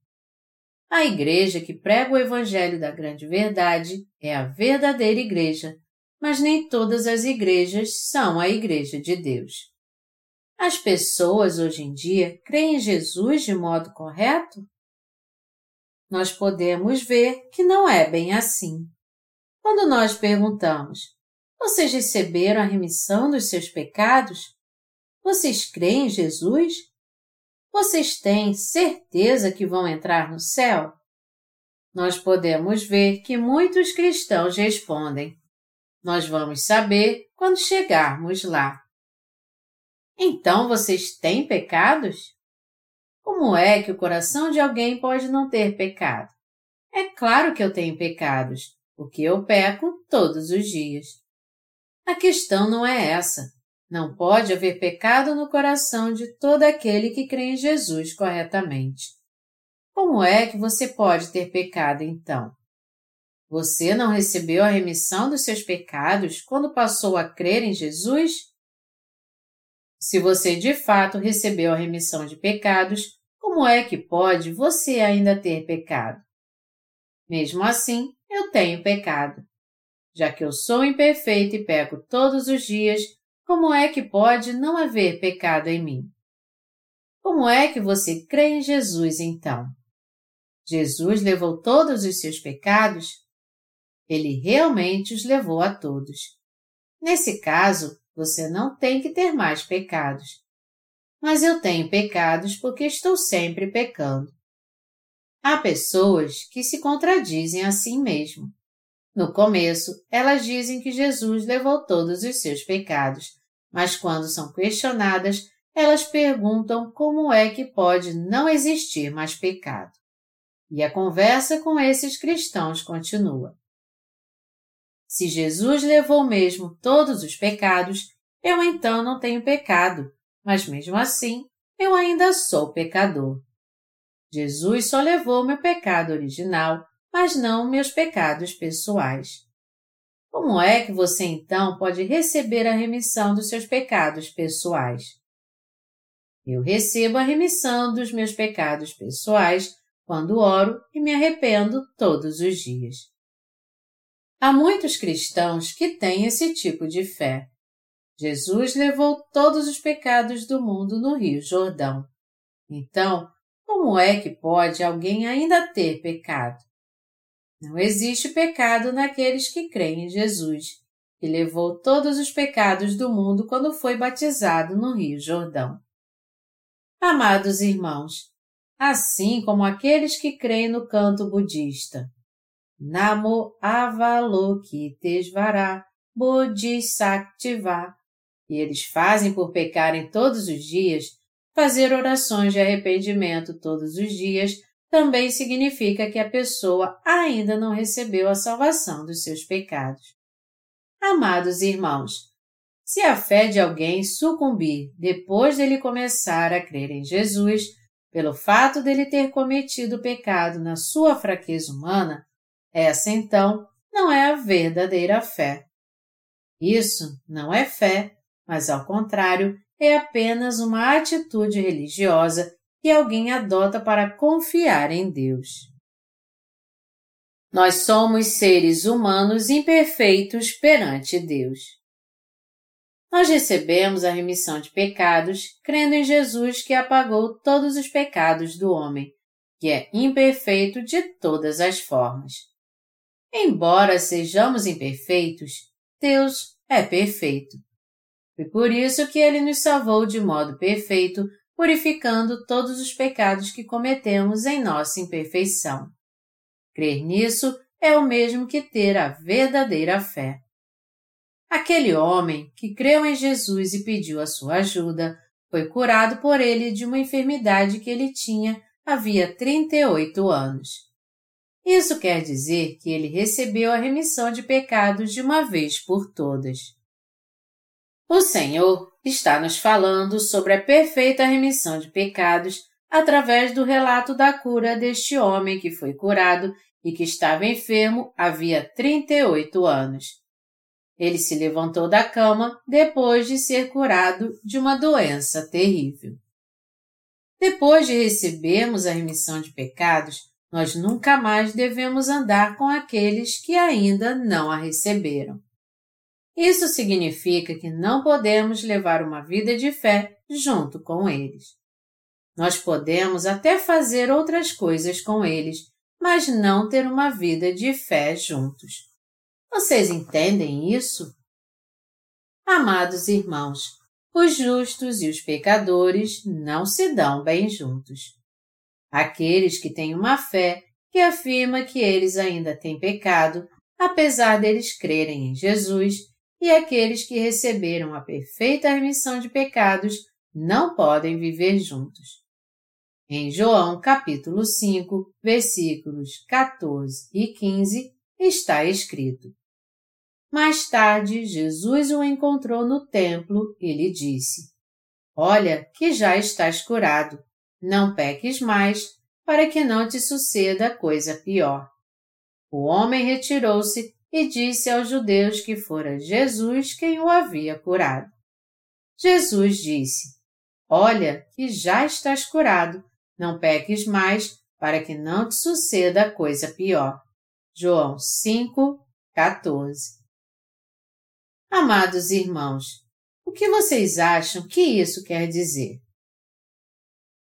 A igreja que prega o Evangelho da Grande Verdade é a verdadeira igreja, mas nem todas as igrejas são a Igreja de Deus. As pessoas hoje em dia creem em Jesus de modo correto? Nós podemos ver que não é bem assim. Quando nós perguntamos: Vocês receberam a remissão dos seus pecados? Vocês creem em Jesus? Vocês têm certeza que vão entrar no céu? Nós podemos ver que muitos cristãos respondem: Nós vamos saber quando chegarmos lá. Então vocês têm pecados? Como é que o coração de alguém pode não ter pecado? É claro que eu tenho pecados, porque eu peco todos os dias. A questão não é essa. Não pode haver pecado no coração de todo aquele que crê em Jesus corretamente. Como é que você pode ter pecado então? Você não recebeu a remissão dos seus pecados quando passou a crer em Jesus? Se você de fato recebeu a remissão de pecados, como é que pode você ainda ter pecado? Mesmo assim, eu tenho pecado. Já que eu sou imperfeito e peco todos os dias, como é que pode não haver pecado em mim? Como é que você crê em Jesus então? Jesus levou todos os seus pecados? Ele realmente os levou a todos. Nesse caso, você não tem que ter mais pecados. Mas eu tenho pecados porque estou sempre pecando. Há pessoas que se contradizem a si mesmo. No começo, elas dizem que Jesus levou todos os seus pecados, mas quando são questionadas, elas perguntam como é que pode não existir mais pecado. E a conversa com esses cristãos continua. Se Jesus levou mesmo todos os pecados, eu então não tenho pecado, mas mesmo assim, eu ainda sou pecador. Jesus só levou meu pecado original, mas não meus pecados pessoais. Como é que você então pode receber a remissão dos seus pecados pessoais? Eu recebo a remissão dos meus pecados pessoais quando oro e me arrependo todos os dias. Há muitos cristãos que têm esse tipo de fé. Jesus levou todos os pecados do mundo no Rio Jordão. Então, como é que pode alguém ainda ter pecado? Não existe pecado naqueles que creem em Jesus, que levou todos os pecados do mundo quando foi batizado no Rio Jordão. Amados irmãos, assim como aqueles que creem no canto budista, Namo Avalokitesvara Bodhisattva, e eles fazem por pecarem todos os dias, fazer orações de arrependimento todos os dias também significa que a pessoa ainda não recebeu a salvação dos seus pecados. Amados irmãos, se a fé de alguém sucumbir depois dele começar a crer em Jesus, pelo fato dele ter cometido pecado na sua fraqueza humana, essa então não é a verdadeira fé. Isso não é fé, mas ao contrário, é apenas uma atitude religiosa que alguém adota para confiar em Deus. Nós somos seres humanos imperfeitos perante Deus. Nós recebemos a remissão de pecados crendo em Jesus que apagou todos os pecados do homem, que é imperfeito de todas as formas. Embora sejamos imperfeitos, Deus é perfeito. Foi por isso que ele nos salvou de modo perfeito purificando todos os pecados que cometemos em nossa imperfeição. Crer nisso é o mesmo que ter a verdadeira fé. Aquele homem que creu em Jesus e pediu a sua ajuda foi curado por ele de uma enfermidade que ele tinha havia 38 anos. Isso quer dizer que ele recebeu a remissão de pecados de uma vez por todas. O Senhor está nos falando sobre a perfeita remissão de pecados através do relato da cura deste homem que foi curado e que estava enfermo havia 38 anos. Ele se levantou da cama depois de ser curado de uma doença terrível. Depois de recebermos a remissão de pecados, nós nunca mais devemos andar com aqueles que ainda não a receberam. Isso significa que não podemos levar uma vida de fé junto com eles. Nós podemos até fazer outras coisas com eles, mas não ter uma vida de fé juntos. Vocês entendem isso? Amados irmãos, os justos e os pecadores não se dão bem juntos. Aqueles que têm uma fé que afirma que eles ainda têm pecado, apesar deles crerem em Jesus, e aqueles que receberam a perfeita remissão de pecados não podem viver juntos. Em João capítulo 5, versículos 14 e 15, está escrito: Mais tarde, Jesus o encontrou no templo e lhe disse: Olha, que já estás curado, não peques mais, para que não te suceda coisa pior. O homem retirou-se e disse aos judeus que fora Jesus quem o havia curado. Jesus disse: Olha, que já estás curado, não peques mais, para que não te suceda coisa pior. João 5, 14. Amados irmãos, o que vocês acham que isso quer dizer?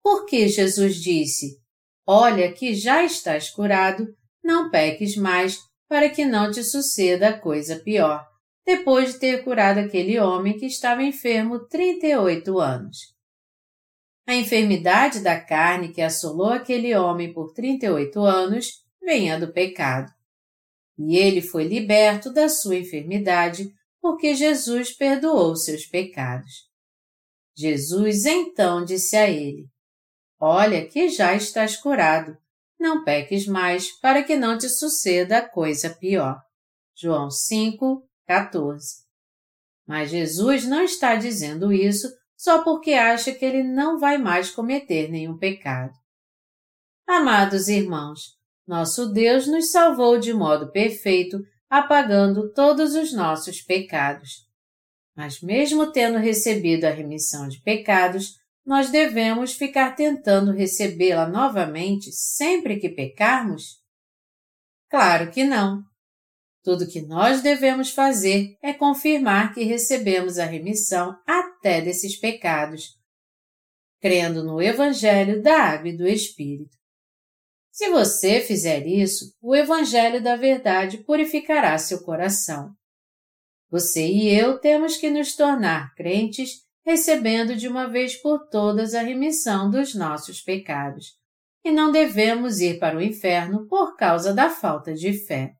Por que Jesus disse: Olha que já estás curado, não peques mais, para que não te suceda coisa pior, depois de ter curado aquele homem que estava enfermo 38 anos. A enfermidade da carne que assolou aquele homem por 38 anos vinha do pecado. E ele foi liberto da sua enfermidade porque Jesus perdoou seus pecados. Jesus então disse a ele: Olha que já estás curado. Não peques mais para que não te suceda coisa pior. João 5, 14. Mas Jesus não está dizendo isso só porque acha que ele não vai mais cometer nenhum pecado. Amados irmãos, nosso Deus nos salvou de modo perfeito, apagando todos os nossos pecados. Mas mesmo tendo recebido a remissão de pecados, nós devemos ficar tentando recebê-la novamente sempre que pecarmos? Claro que não. Tudo que nós devemos fazer é confirmar que recebemos a remissão até desses pecados, crendo no Evangelho da Água e do Espírito. Se você fizer isso, o Evangelho da Verdade purificará seu coração. Você e eu temos que nos tornar crentes, recebendo de uma vez por todas a remissão dos nossos pecados, e não devemos ir para o inferno por causa da falta de fé.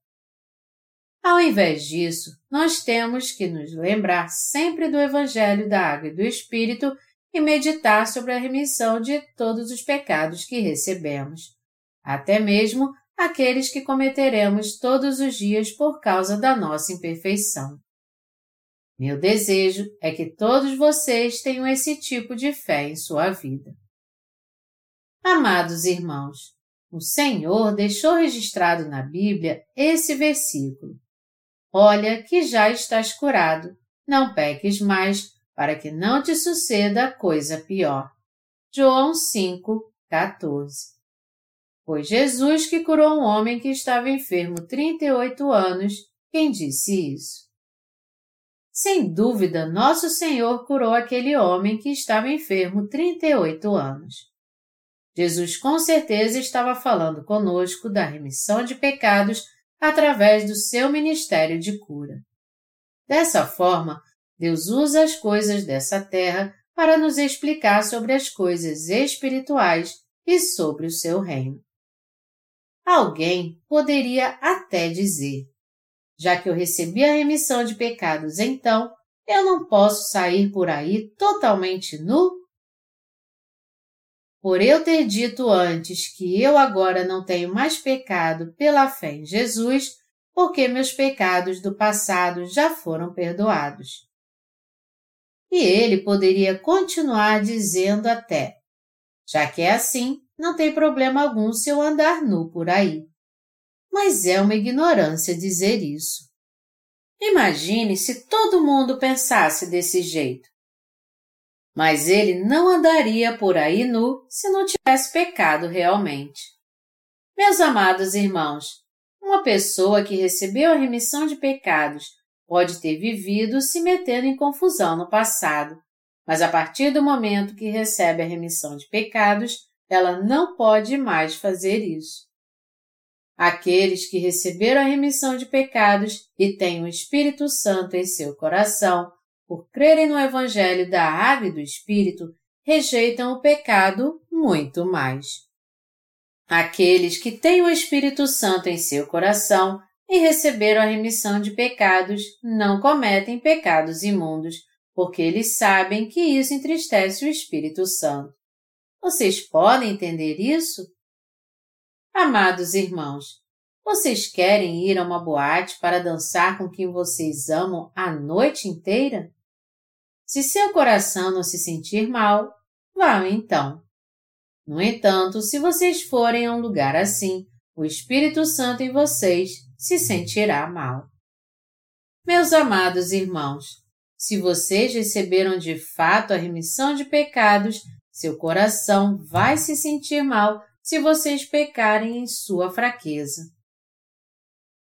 Ao invés disso, nós temos que nos lembrar sempre do Evangelho da Água e do Espírito e meditar sobre a remissão de todos os pecados que recebemos, até mesmo aqueles que cometeremos todos os dias por causa da nossa imperfeição. Meu desejo é que todos vocês tenham esse tipo de fé em sua vida. Amados irmãos, o Senhor deixou registrado na Bíblia esse versículo Olha que já estás curado, não peques mais, para que não te suceda coisa pior. João 5, 14 Foi Jesus que curou um homem que estava enfermo 38 anos, quem disse isso. Sem dúvida, nosso Senhor curou aquele homem que estava enfermo 38 anos. Jesus com certeza estava falando conosco da remissão de pecados através do seu ministério de cura. Dessa forma, Deus usa as coisas dessa terra para nos explicar sobre as coisas espirituais e sobre o seu reino. Alguém poderia até dizer: já que eu recebi a remissão de pecados, então eu não posso sair por aí totalmente nu? Por eu ter dito antes que eu agora não tenho mais pecado pela fé em Jesus, porque meus pecados do passado já foram perdoados. E ele poderia continuar dizendo até: já que é assim, não tem problema algum se eu andar nu por aí. Mas é uma ignorância dizer isso. Imagine se todo mundo pensasse desse jeito. Mas ele não andaria por aí nu se não tivesse pecado realmente. Meus amados irmãos, uma pessoa que recebeu a remissão de pecados pode ter vivido se metendo em confusão no passado, mas a partir do momento que recebe a remissão de pecados, ela não pode mais fazer isso. Aqueles que receberam a remissão de pecados e têm o Espírito Santo em seu coração por crerem no Evangelho da Água e do Espírito, rejeitam o pecado muito mais. Aqueles que têm o Espírito Santo em seu coração e receberam a remissão de pecados não cometem pecados imundos, porque eles sabem que isso entristece o Espírito Santo. Vocês podem entender isso? Amados irmãos, vocês querem ir a uma boate para dançar com quem vocês amam a noite inteira? Se seu coração não se sentir mal, vá então. No entanto, se vocês forem a um lugar assim, o Espírito Santo em vocês se sentirá mal. Meus amados irmãos, se vocês receberam de fato a remissão de pecados, seu coração vai se sentir mal se vocês pecarem em sua fraqueza.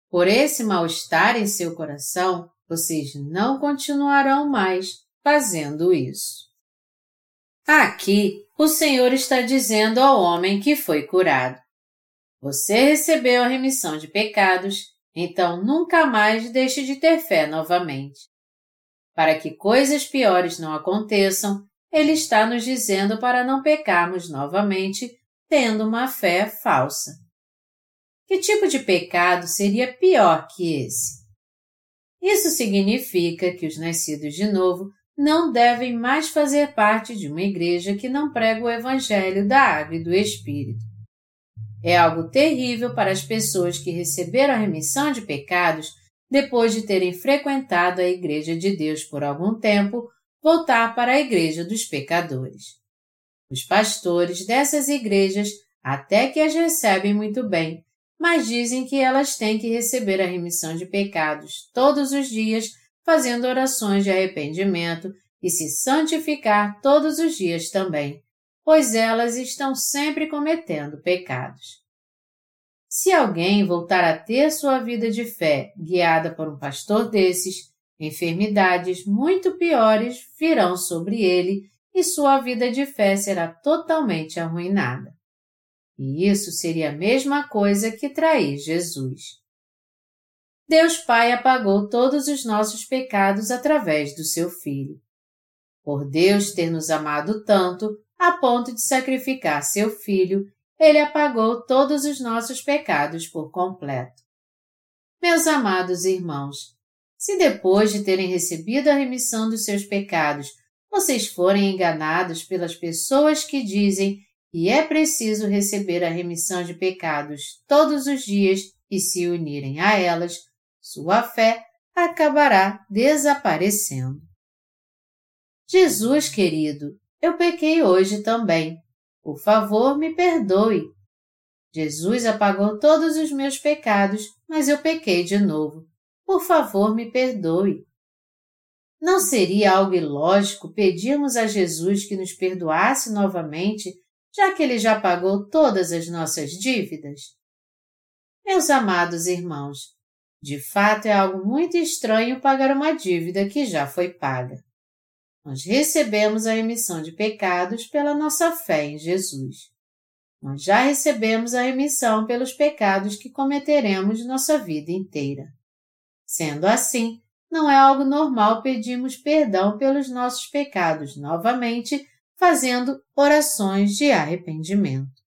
Por esse mal-estar em seu coração, vocês não continuarão mais fazendo isso. Aqui, o Senhor está dizendo ao homem que foi curado: Você recebeu a remissão de pecados, então nunca mais deixe de ter fé novamente. Para que coisas piores não aconteçam, Ele está nos dizendo para não pecarmos novamente, tendo uma fé falsa. Que tipo de pecado seria pior que esse? Isso significa que os nascidos de novo não devem mais fazer parte de uma igreja que não prega o Evangelho da Água e do Espírito. É algo terrível para as pessoas que receberam a remissão de pecados depois de terem frequentado a Igreja de Deus por algum tempo, voltar para a Igreja dos Pecadores. Os pastores dessas igrejas até que as recebem muito bem, mas dizem que elas têm que receber a remissão de pecados todos os dias fazendo orações de arrependimento e se santificar todos os dias também, pois elas estão sempre cometendo pecados. Se alguém voltar a ter sua vida de fé guiada por um pastor desses, enfermidades muito piores virão sobre ele e sua vida de fé será totalmente arruinada. E isso seria a mesma coisa que trair Jesus. Deus Pai apagou todos os nossos pecados através do seu Filho. Por Deus ter nos amado tanto, a ponto de sacrificar seu Filho, ele apagou todos os nossos pecados por completo. Meus amados irmãos, se depois de terem recebido a remissão dos seus pecados, vocês forem enganados pelas pessoas que dizem que é preciso receber a remissão de pecados todos os dias e se unirem a elas, sua fé acabará desaparecendo. Jesus querido, eu pequei hoje também. Por favor, me perdoe. Jesus apagou todos os meus pecados, mas eu pequei de novo. Por favor, me perdoe. Não seria algo ilógico pedirmos a Jesus que nos perdoasse novamente, já que ele já pagou todas as nossas dívidas? Meus amados irmãos, de fato, é algo muito estranho pagar uma dívida que já foi paga. Nós recebemos a remissão de pecados pela nossa fé em Jesus. Nós já recebemos a remissão pelos pecados que cometeremos nossa vida inteira. Sendo assim, não é algo normal pedirmos perdão pelos nossos pecados novamente, fazendo orações de arrependimento.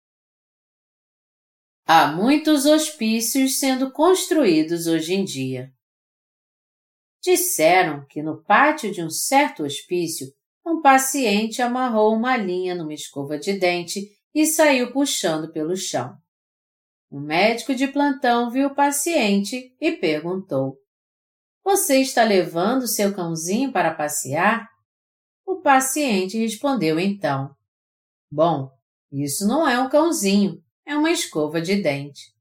Há muitos hospícios sendo construídos hoje em dia. Disseram que no pátio de um certo hospício, um paciente amarrou uma linha numa escova de dente e saiu puxando pelo chão. O médico de plantão viu o paciente e perguntou: Você está levando seu cãozinho para passear? O paciente respondeu então: Bom, isso não é um cãozinho, é uma escova de dente.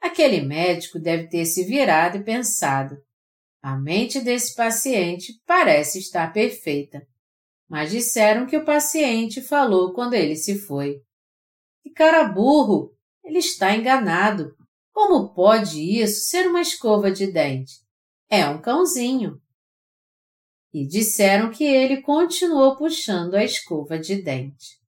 Aquele médico deve ter se virado e pensado: a mente desse paciente parece estar perfeita. Mas disseram que o paciente falou quando ele se foi. Que cara burro! Ele está enganado. Como pode isso ser uma escova de dente? É um cãozinho. E disseram que ele continuou puxando a escova de dente.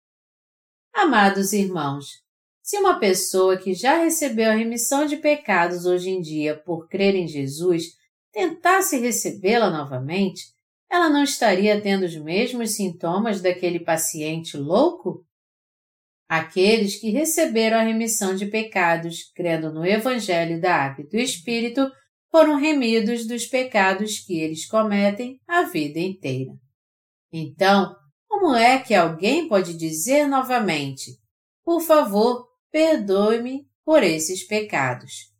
Amados irmãos, se uma pessoa que já recebeu a remissão de pecados hoje em dia por crer em Jesus tentasse recebê-la novamente, ela não estaria tendo os mesmos sintomas daquele paciente louco? Aqueles que receberam a remissão de pecados, crendo no Evangelho da Água e do Espírito, foram remidos dos pecados que eles cometem a vida inteira. Então, como é que alguém pode dizer novamente: Por favor, perdoe-me por esses pecados.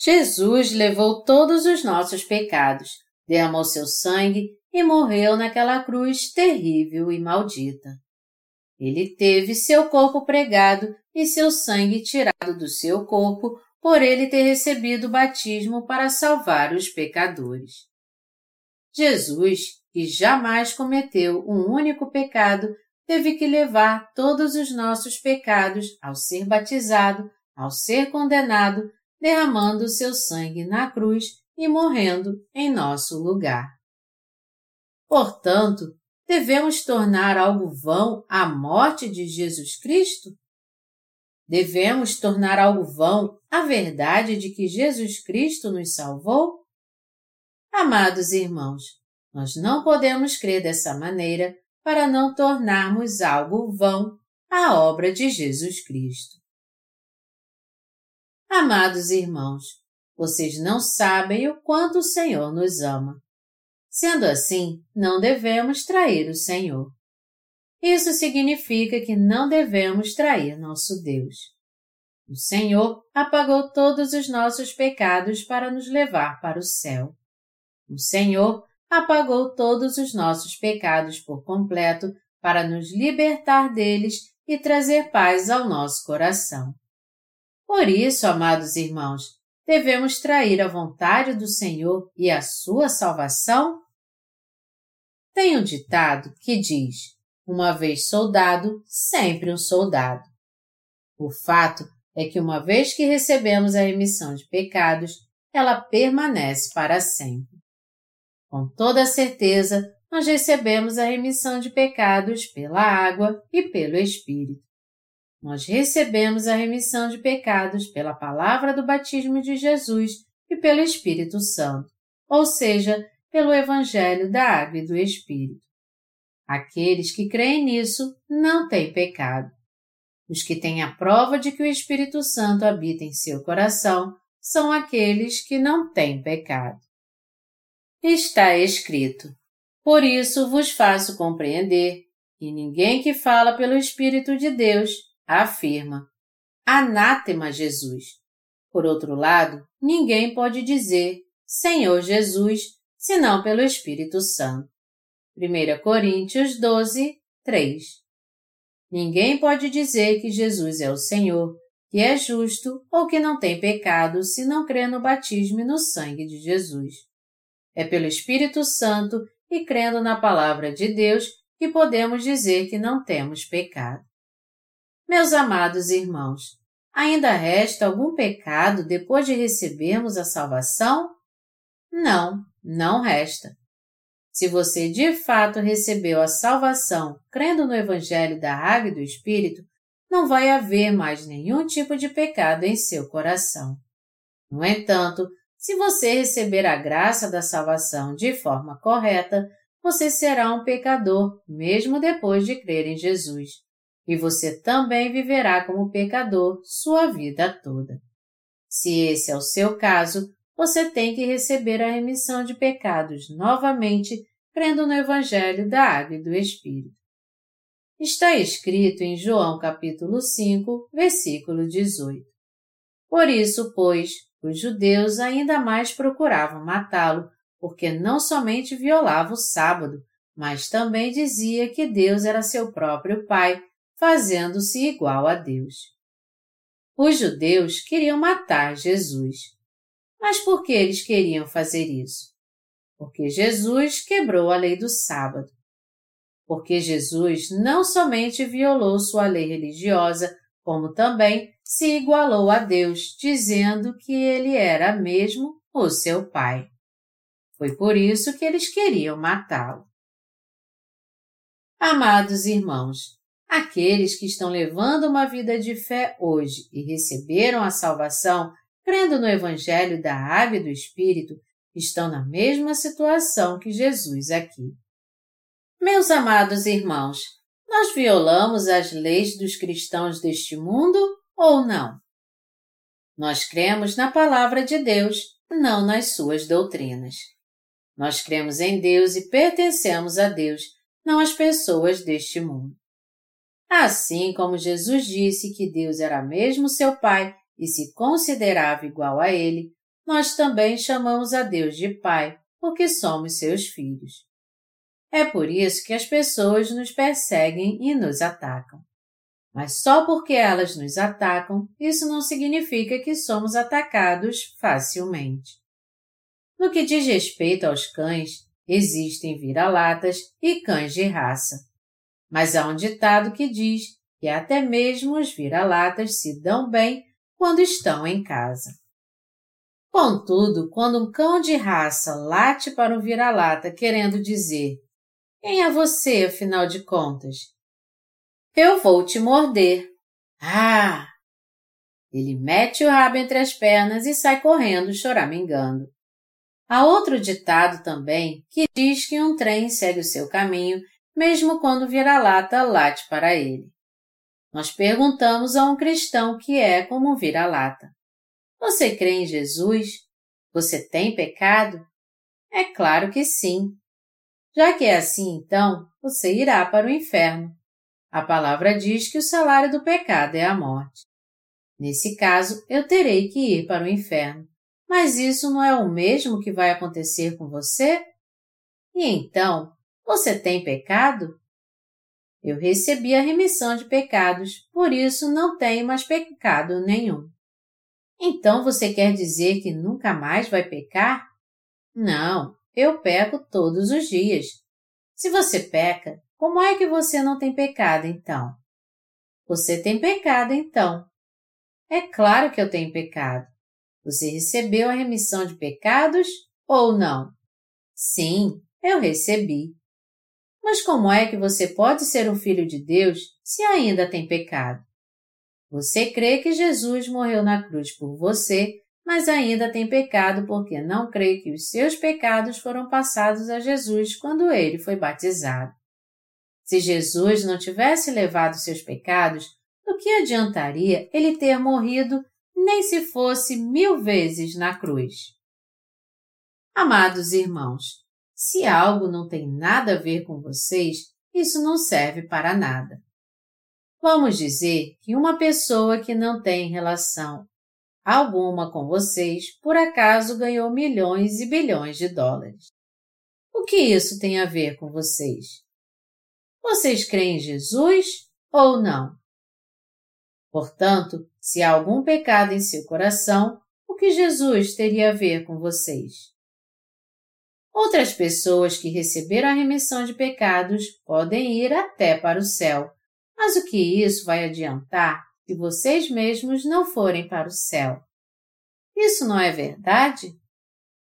Jesus levou todos os nossos pecados, derramou seu sangue e morreu naquela cruz terrível e maldita. Ele teve seu corpo pregado e seu sangue tirado do seu corpo por ele ter recebido o batismo para salvar os pecadores. Jesus, que jamais cometeu um único pecado, teve que levar todos os nossos pecados ao ser batizado, ao ser condenado, derramando o seu sangue na cruz e morrendo em nosso lugar. Portanto, devemos tornar algo vão a morte de Jesus Cristo? Devemos tornar algo vão a verdade de que Jesus Cristo nos salvou? Amados irmãos, nós não podemos crer dessa maneira para não tornarmos algo vão a obra de Jesus Cristo. Amados irmãos, vocês não sabem o quanto o Senhor nos ama. Sendo assim, não devemos trair o Senhor. Isso significa que não devemos trair nosso Deus. O Senhor apagou todos os nossos pecados para nos levar para o céu. O Senhor apagou todos os nossos pecados por completo para nos libertar deles e trazer paz ao nosso coração. Por isso, amados irmãos, devemos trair a vontade do Senhor e a sua salvação? Tem um ditado que diz: uma vez soldado, sempre um soldado. O fato é que uma vez que recebemos a remissão de pecados, ela permanece para sempre. Com toda certeza, nós recebemos a remissão de pecados pela água e pelo Espírito. Nós recebemos a remissão de pecados pela palavra do batismo de Jesus e pelo Espírito Santo, ou seja, pelo Evangelho da Água e do Espírito. Aqueles que creem nisso não têm pecado. Os que têm a prova de que o Espírito Santo habita em seu coração são aqueles que não têm pecado. Está escrito: Por isso vos faço compreender que ninguém que fala pelo Espírito de Deus afirma: Anátema Jesus. Por outro lado, ninguém pode dizer Senhor Jesus senão pelo Espírito Santo. 1 Coríntios 12, 3 Ninguém pode dizer que Jesus é o Senhor, que é justo ou que não tem pecado se não crê no batismo e no sangue de Jesus. É pelo Espírito Santo e crendo na palavra de Deus que podemos dizer que não temos pecado. Meus amados irmãos, ainda resta algum pecado depois de recebermos a salvação? Não, não resta. Se você de fato recebeu a salvação crendo no Evangelho da Água e do Espírito, não vai haver mais nenhum tipo de pecado em seu coração. No entanto, se você receber a graça da salvação de forma correta, você será um pecador, mesmo depois de crer em Jesus. E você também viverá como pecador sua vida toda. Se esse é o seu caso, você tem que receber a remissão de pecados novamente, crendo no Evangelho da Água e do Espírito. Está escrito em João capítulo 5, versículo 18. Por isso, pois, os judeus ainda mais procuravam matá-lo, porque não somente violava o sábado, mas também dizia que Deus era seu próprio Pai, fazendo-se igual a Deus. Os judeus queriam matar Jesus. Mas por que eles queriam fazer isso? Porque Jesus quebrou a lei do sábado. Porque Jesus não somente violou sua lei religiosa, como também se igualou a Deus, dizendo que ele era mesmo o seu Pai. Foi por isso que eles queriam matá-lo. Amados irmãos, aqueles que estão levando uma vida de fé hoje e receberam a salvação crendo no Evangelho da Água e do Espírito, estão na mesma situação que Jesus aqui. Meus amados irmãos, nós violamos as leis dos cristãos deste mundo ou não? Nós cremos na palavra de Deus, não nas suas doutrinas. Nós cremos em Deus e pertencemos a Deus, não às pessoas deste mundo. Assim como Jesus disse que Deus era mesmo seu Pai e se considerava igual a Ele, nós também chamamos a Deus de Pai, porque somos seus filhos. É por isso que as pessoas nos perseguem e nos atacam. Mas só porque elas nos atacam, isso não significa que somos atacados facilmente. No que diz respeito aos cães, existem vira-latas e cães de raça. Mas há um ditado que diz que até mesmo os vira-latas se dão bem quando estão em casa. Contudo, quando um cão de raça late para um vira-lata querendo dizer Quem é você, afinal de contas? Eu vou te morder. Ah! Ele mete o rabo entre as pernas e sai correndo, choramingando. Há outro ditado também que diz que um trem segue o seu caminho, mesmo quando vira-lata late para ele. Nós perguntamos a um cristão que é como um vira-lata. Você crê em Jesus? Você tem pecado? É claro que sim. Já que é assim, então, você irá para o inferno. A palavra diz que o salário do pecado é a morte. Nesse caso, eu terei que ir para o inferno. Mas isso não é o mesmo que vai acontecer com você? E então, você tem pecado? Eu recebi a remissão de pecados, por isso não tenho mais pecado nenhum. Então você quer dizer que nunca mais vai pecar? Não, eu peco todos os dias. Se você peca, como é que você não tem pecado então? Você tem pecado então. É claro que eu tenho pecado. Você recebeu a remissão de pecados ou não? Sim, eu recebi. Mas como é que você pode ser um filho de Deus se ainda tem pecado? Você crê que Jesus morreu na cruz por você, mas ainda tem pecado porque não crê que os seus pecados foram passados a Jesus quando ele foi batizado. Se Jesus não tivesse levado seus pecados, do que adiantaria ele ter morrido nem se fosse mil vezes na cruz. Amados irmãos, se algo não tem nada a ver com vocês, isso não serve para nada. Vamos dizer que uma pessoa que não tem relação alguma com vocês, por acaso ganhou milhões e bilhões de dólares. O que isso tem a ver com vocês? Vocês creem em Jesus ou não? Portanto, se há algum pecado em seu coração, o que Jesus teria a ver com vocês? Outras pessoas que receberam a remissão de pecados podem ir até para o céu, mas o que isso vai adiantar se vocês mesmos não forem para o céu? Isso não é verdade?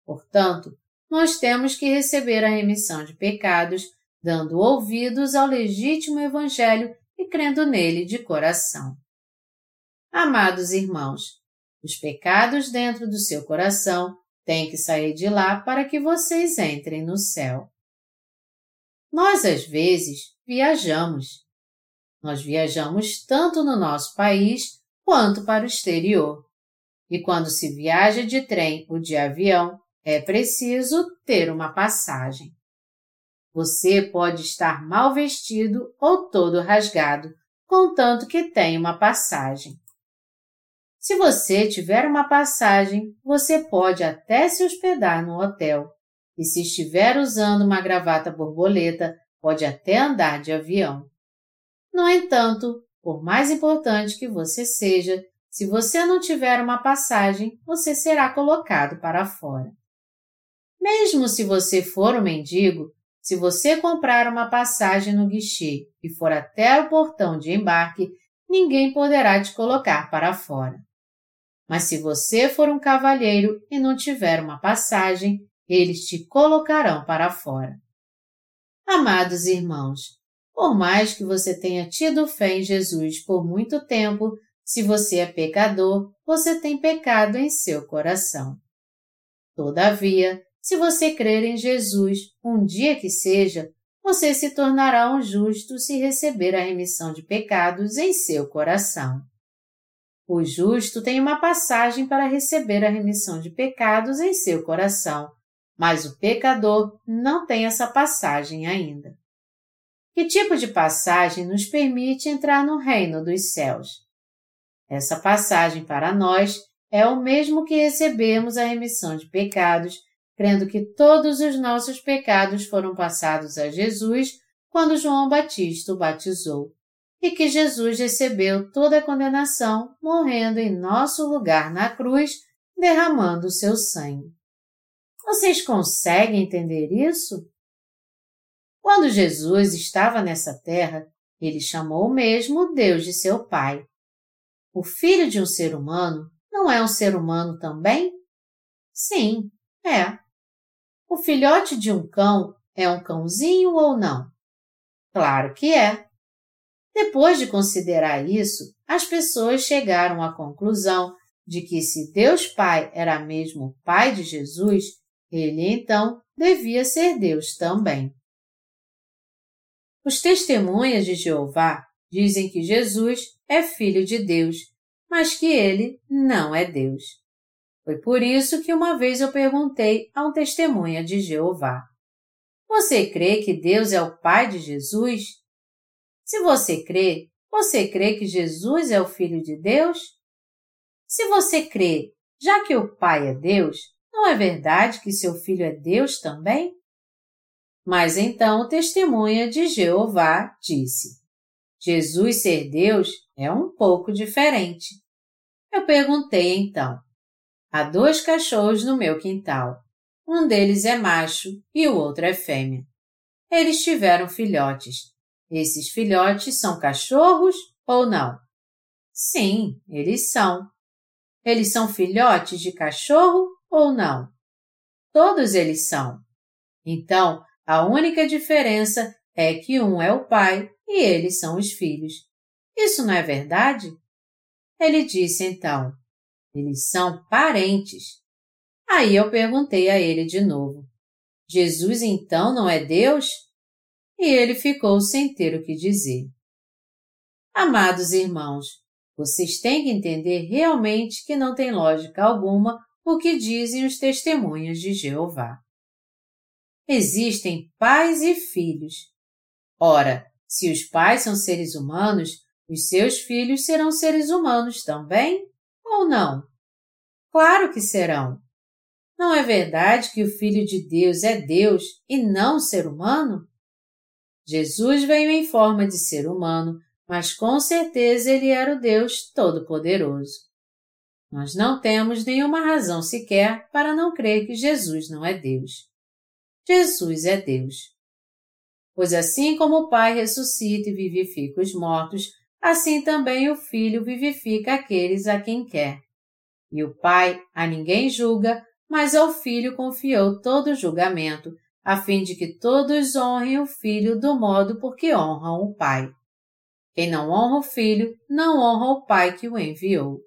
Portanto, nós temos que receber a remissão de pecados, dando ouvidos ao legítimo Evangelho e crendo nele de coração. Amados irmãos, os pecados dentro do seu coração têm que sair de lá para que vocês entrem no céu. Nós, às vezes, viajamos. Nós viajamos tanto no nosso país quanto para o exterior. E quando se viaja de trem ou de avião, é preciso ter uma passagem. Você pode estar mal vestido ou todo rasgado, contanto que tenha uma passagem. Se você tiver uma passagem, você pode até se hospedar no hotel. E se estiver usando uma gravata borboleta, pode até andar de avião. No entanto, por mais importante que você seja, se você não tiver uma passagem, você será colocado para fora. Mesmo se você for um mendigo, se você comprar uma passagem no guichê e for até o portão de embarque, ninguém poderá te colocar para fora. Mas se você for um cavalheiro e não tiver uma passagem, eles te colocarão para fora. Amados irmãos, por mais que você tenha tido fé em Jesus por muito tempo, se você é pecador, você tem pecado em seu coração. Todavia, se você crer em Jesus, um dia que seja, você se tornará um justo se receber a remissão de pecados em seu coração. O justo tem uma passagem para receber a remissão de pecados em seu coração, mas o pecador não tem essa passagem ainda. Que tipo de passagem nos permite entrar no reino dos céus? Essa passagem para nós é o mesmo que recebermos a remissão de pecados, crendo que todos os nossos pecados foram passados a Jesus quando João Batista o batizou e que Jesus recebeu toda a condenação, morrendo em nosso lugar na cruz, derramando o seu sangue. Vocês conseguem entender isso? Quando Jesus estava nessa terra, ele chamou mesmo Deus de seu Pai. O filho de um ser humano não é um ser humano também? Sim, é. O filhote de um cão é um cãozinho ou não? Claro que é. Depois de considerar isso, as pessoas chegaram à conclusão de que se Deus Pai era mesmo o Pai de Jesus, ele então devia ser Deus também. Os testemunhas de Jeová dizem que Jesus é filho de Deus, mas que ele não é Deus. Foi por isso que uma vez eu perguntei a um testemunha de Jeová: Você crê que Deus é o Pai de Jesus? Se você crê, você crê que Jesus é o Filho de Deus? Se você crê, já que o Pai é Deus, não é verdade que seu Filho é Deus também? Mas então o testemunha de Jeová disse: Jesus ser Deus é um pouco diferente. Eu perguntei então: há dois cachorros no meu quintal. Um deles é macho e o outro é fêmea. Eles tiveram filhotes. Esses filhotes são cachorros ou não? Sim, eles são. Eles são filhotes de cachorro ou não? Todos eles são. Então, a única diferença é que um é o pai e eles são os filhos. Isso não é verdade? Ele disse então: Eles são parentes. Aí eu perguntei a ele de novo: Jesus então não é Deus? E ele ficou sem ter o que dizer. Amados irmãos, vocês têm que entender realmente que não tem lógica alguma o que dizem os testemunhos de Jeová existem pais e filhos. Ora, se os pais são seres humanos, os seus filhos serão seres humanos também? Ou não? Claro que serão. Não é verdade que o Filho de Deus é Deus e não ser humano? Jesus veio em forma de ser humano, mas com certeza ele era o Deus Todo-Poderoso. Nós não temos nenhuma razão sequer para não crer que Jesus não é Deus. Jesus é Deus. Pois assim como o Pai ressuscita e vivifica os mortos, assim também o Filho vivifica aqueles a quem quer. E o Pai a ninguém julga, mas ao Filho confiou todo o julgamento, a fim de que todos honrem o Filho do modo por que honram o Pai. Quem não honra o Filho, não honra o Pai que o enviou.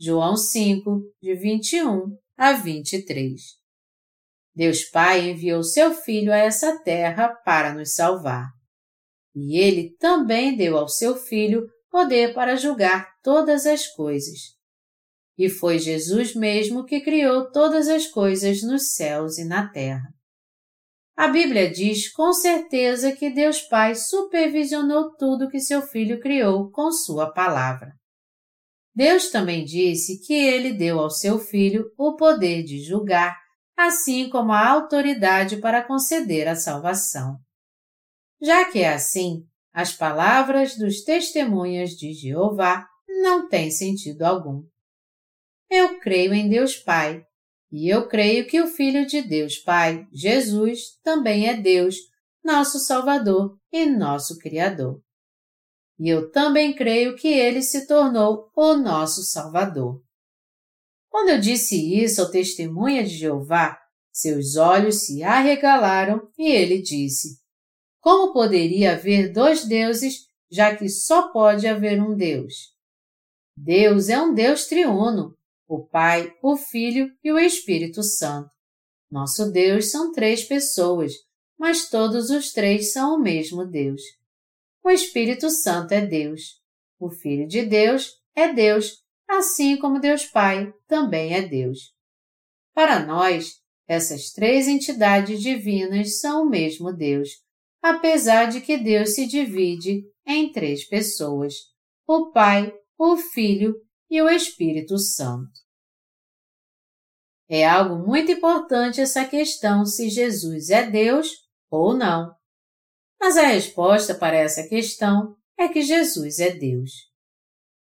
João 5, de 21 a 23. Deus Pai enviou seu Filho a essa terra para nos salvar. E ele também deu ao seu Filho poder para julgar todas as coisas. E foi Jesus mesmo que criou todas as coisas nos céus e na terra. A Bíblia diz com certeza que Deus Pai supervisionou tudo que seu Filho criou com sua palavra. Deus também disse que ele deu ao seu Filho o poder de julgar assim como a autoridade para conceder a salvação. Já que é assim, as palavras dos testemunhas de Jeová não têm sentido algum. Eu creio em Deus Pai, e eu creio que o Filho de Deus Pai, Jesus, também é Deus, nosso Salvador e nosso Criador. E eu também creio que ele se tornou o nosso Salvador. Quando eu disse isso ao testemunha de Jeová, seus olhos se arregalaram e ele disse: Como poderia haver dois deuses, já que só pode haver um Deus? Deus é um Deus triuno, o Pai, o Filho e o Espírito Santo. Nosso Deus são três pessoas, mas todos os três são o mesmo Deus. O Espírito Santo é Deus. O Filho de Deus é Deus assim como Deus Pai também é Deus. Para nós, essas três entidades divinas são o mesmo Deus, apesar de que Deus se divide em três pessoas: o Pai, o Filho e o Espírito Santo. É algo muito importante essa questão se Jesus é Deus ou não. Mas a resposta para essa questão é que Jesus é Deus.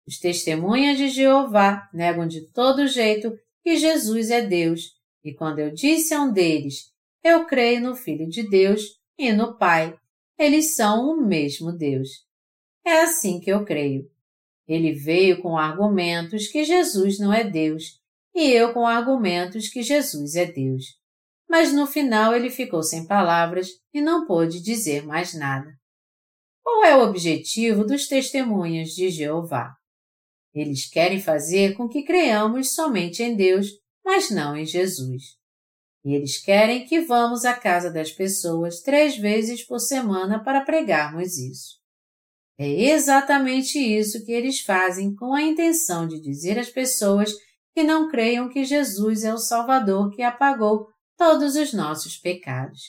Os testemunhas de Jeová negam de todo jeito que Jesus é Deus, e quando eu disse a um deles, eu creio no Filho de Deus e no Pai, eles são o mesmo Deus. É assim que eu creio. Ele veio com argumentos que Jesus não é Deus, e eu com argumentos que Jesus é Deus. mas no final ele ficou sem palavras e não pôde dizer mais nada. Qual é o objetivo dos testemunhas de Jeová? Eles querem fazer com que creamos somente em Deus, mas não em Jesus. E eles querem que vamos à casa das pessoas três vezes por semana para pregarmos isso. É exatamente isso que eles fazem com a intenção de dizer às pessoas que não creiam que Jesus é o Salvador que apagou todos os nossos pecados.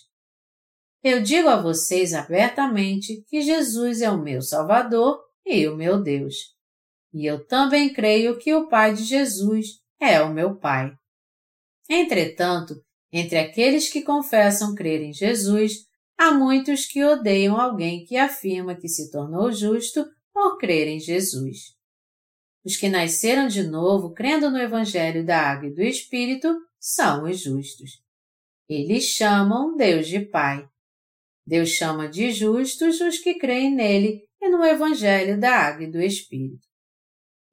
Eu digo a vocês abertamente que Jesus é o meu Salvador e o meu Deus. E eu também creio que o Pai de Jesus é o meu Pai. Entretanto, entre aqueles que confessam crer em Jesus, há muitos que odeiam alguém que afirma que se tornou justo por crer em Jesus. Os que nasceram de novo crendo no Evangelho da Água e do Espírito são os justos. Eles chamam Deus de Pai. Deus chama de justos os que creem nele e no Evangelho da Água e do Espírito.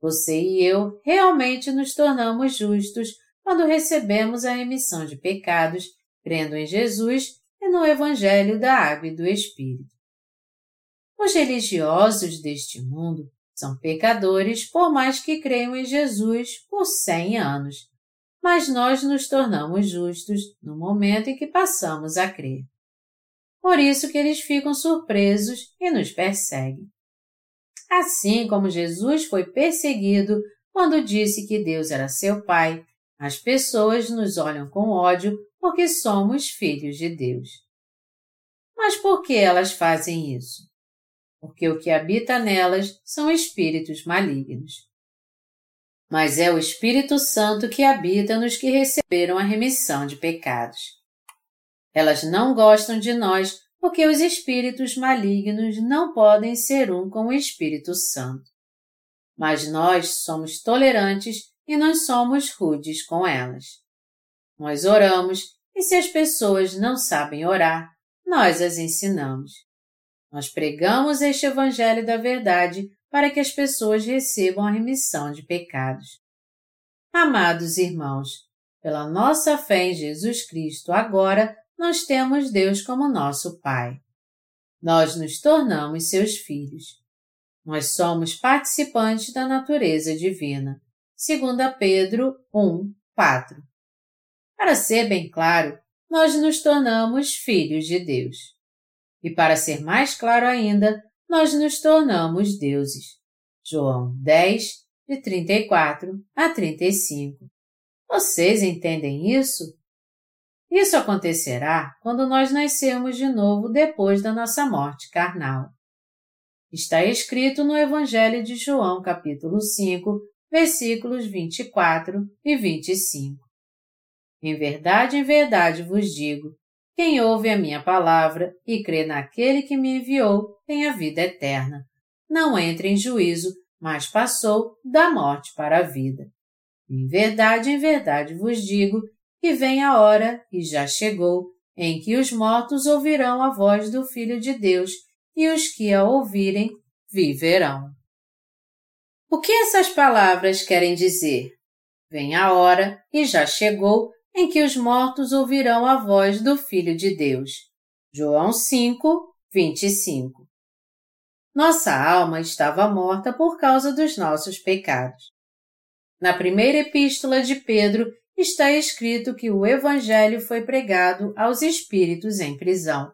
Você e eu realmente nos tornamos justos quando recebemos a remissão de pecados, crendo em Jesus e no Evangelho da Água e do Espírito. Os religiosos deste mundo são pecadores por mais que creiam em Jesus por cem anos, mas nós nos tornamos justos no momento em que passamos a crer. Por isso que eles ficam surpresos e nos perseguem. Assim como Jesus foi perseguido quando disse que Deus era seu Pai as pessoas nos olham com ódio porque somos filhos de Deus. Mas por que elas fazem isso? Porque o que habita nelas são espíritos malignos. Mas é o Espírito Santo que habita nos que receberam a remissão de pecados. Elas não gostam de nós porque os espíritos malignos não podem ser um com o Espírito Santo. Mas nós somos tolerantes e nós somos rudes com elas. Nós oramos e se as pessoas não sabem orar, nós as ensinamos. Nós pregamos este Evangelho da Verdade para que as pessoas recebam a remissão de pecados. Amados irmãos, pela nossa fé em Jesus Cristo agora, nós temos Deus como nosso Pai. Nós nos tornamos seus filhos. Nós somos participantes da natureza divina. 2 Pedro 1, 4. Para ser bem claro, nós nos tornamos filhos de Deus. E para ser mais claro ainda, nós nos tornamos deuses. João 10, de 34 a 35. Vocês entendem isso? Isso acontecerá quando nós nascermos de novo depois da nossa morte carnal. Está escrito no Evangelho de João, capítulo 5, versículos 24 e 25. Em verdade, em verdade vos digo, quem ouve a minha palavra e crê naquele que me enviou tem a vida eterna. Não entra em juízo, mas passou da morte para a vida. Em verdade, em verdade vos digo que vem a hora, e já chegou, em que os mortos ouvirão a voz do Filho de Deus, e os que a ouvirem viverão. O que essas palavras querem dizer? Vem a hora, e já chegou, em que os mortos ouvirão a voz do Filho de Deus. João 5, 25. Nossa alma estava morta por causa dos nossos pecados. Na primeira epístola de Pedro está escrito que o Evangelho foi pregado aos espíritos em prisão.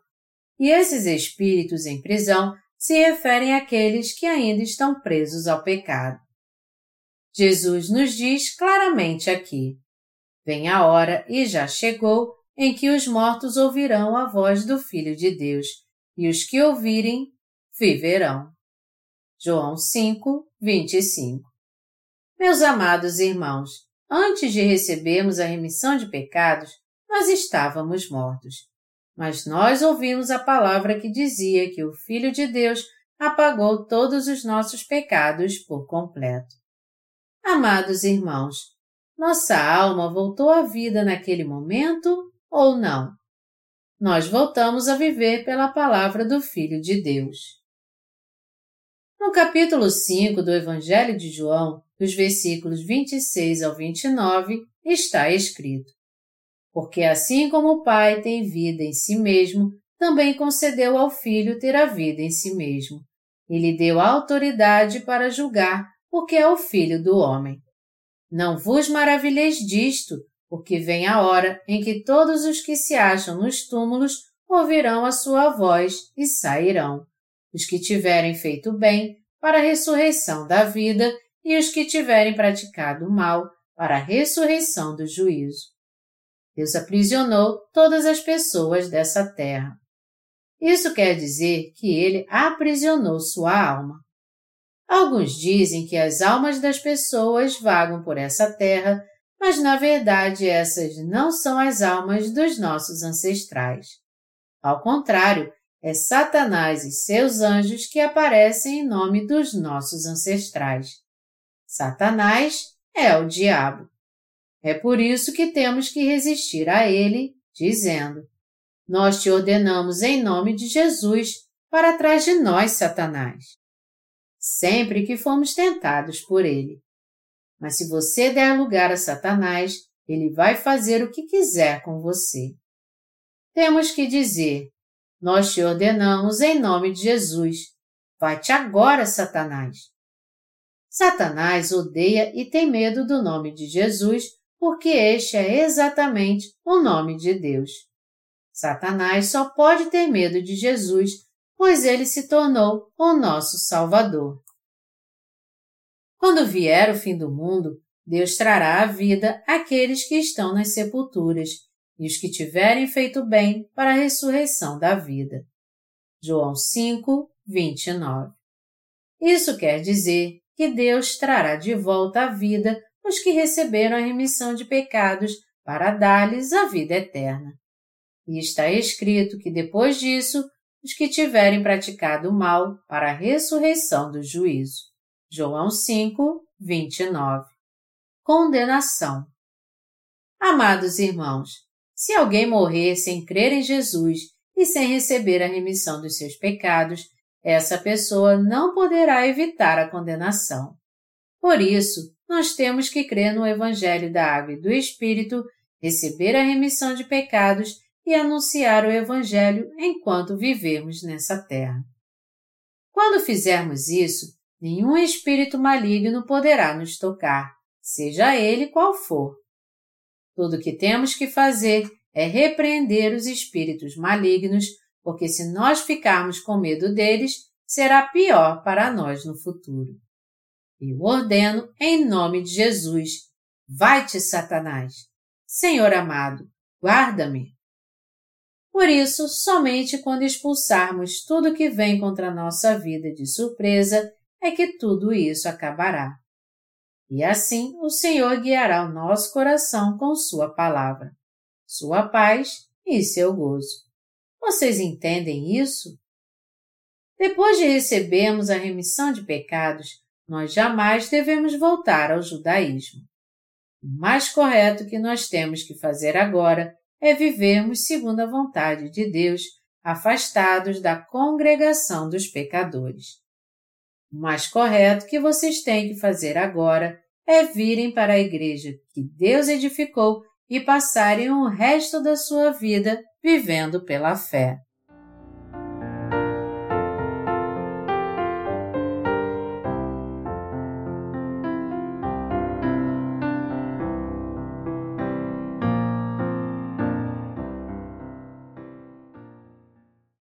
E esses espíritos em prisão se referem àqueles que ainda estão presos ao pecado. Jesus nos diz claramente aqui: Vem a hora, e já chegou, em que os mortos ouvirão a voz do Filho de Deus, e os que ouvirem, viverão. João 5, 25 Meus amados irmãos, antes de recebermos a remissão de pecados, nós estávamos mortos. Mas nós ouvimos a palavra que dizia que o Filho de Deus apagou todos os nossos pecados por completo. Amados irmãos, nossa alma voltou à vida naquele momento ou não? Nós voltamos a viver pela palavra do Filho de Deus. No capítulo 5 do Evangelho de João, dos versículos 26 ao 29, está escrito: porque assim como o Pai tem vida em si mesmo, também concedeu ao Filho ter a vida em si mesmo. E lhe deu autoridade para julgar, porque é o Filho do homem. Não vos maravilheis disto, porque vem a hora em que todos os que se acham nos túmulos ouvirão a sua voz e sairão. Os que tiverem feito bem, para a ressurreição da vida, e os que tiverem praticado mal, para a ressurreição do juízo. Deus aprisionou todas as pessoas dessa terra. Isso quer dizer que ele aprisionou sua alma. Alguns dizem que as almas das pessoas vagam por essa terra, mas na verdade essas não são as almas dos nossos ancestrais. Ao contrário, é Satanás e seus anjos que aparecem em nome dos nossos ancestrais. Satanás é o diabo. É por isso que temos que resistir a ele, dizendo: Nós te ordenamos em nome de Jesus para trás de nós, Satanás. Sempre que fomos tentados por ele. Mas se você der lugar a Satanás, ele vai fazer o que quiser com você. Temos que dizer: Nós te ordenamos em nome de Jesus. Vai-te agora, Satanás. Satanás odeia e tem medo do nome de Jesus porque este é exatamente o nome de Deus. Satanás só pode ter medo de Jesus, pois ele se tornou o nosso Salvador. Quando vier o fim do mundo, Deus trará à vida aqueles que estão nas sepulturas e os que tiverem feito bem para a ressurreição da vida. João 5, 29. Isso quer dizer que Deus trará de volta à vida os que receberam a remissão de pecados para dar-lhes a vida eterna. E está escrito que depois disso, os que tiverem praticado o mal para a ressurreição do juízo. João 5, 29. Condenação. Amados irmãos, se alguém morrer sem crer em Jesus e sem receber a remissão dos seus pecados, essa pessoa não poderá evitar a condenação. Por isso, nós temos que crer no Evangelho da Água e do Espírito, receber a remissão de pecados e anunciar o Evangelho enquanto vivermos nessa terra. Quando fizermos isso, nenhum espírito maligno poderá nos tocar, seja ele qual for. Tudo o que temos que fazer é repreender os espíritos malignos, porque se nós ficarmos com medo deles, será pior para nós no futuro. Eu ordeno em nome de Jesus. Vai-te, Satanás. Senhor amado, guarda-me. Por isso, somente quando expulsarmos tudo que vem contra a nossa vida de surpresa é que tudo isso acabará. E assim o Senhor guiará o nosso coração com Sua palavra, Sua paz e seu gozo. Vocês entendem isso? Depois de recebermos a remissão de pecados, nós jamais devemos voltar ao judaísmo. O mais correto que nós temos que fazer agora é vivermos segundo a vontade de Deus, afastados da congregação dos pecadores. O mais correto que vocês têm que fazer agora é virem para a igreja que Deus edificou e passarem o resto da sua vida vivendo pela fé.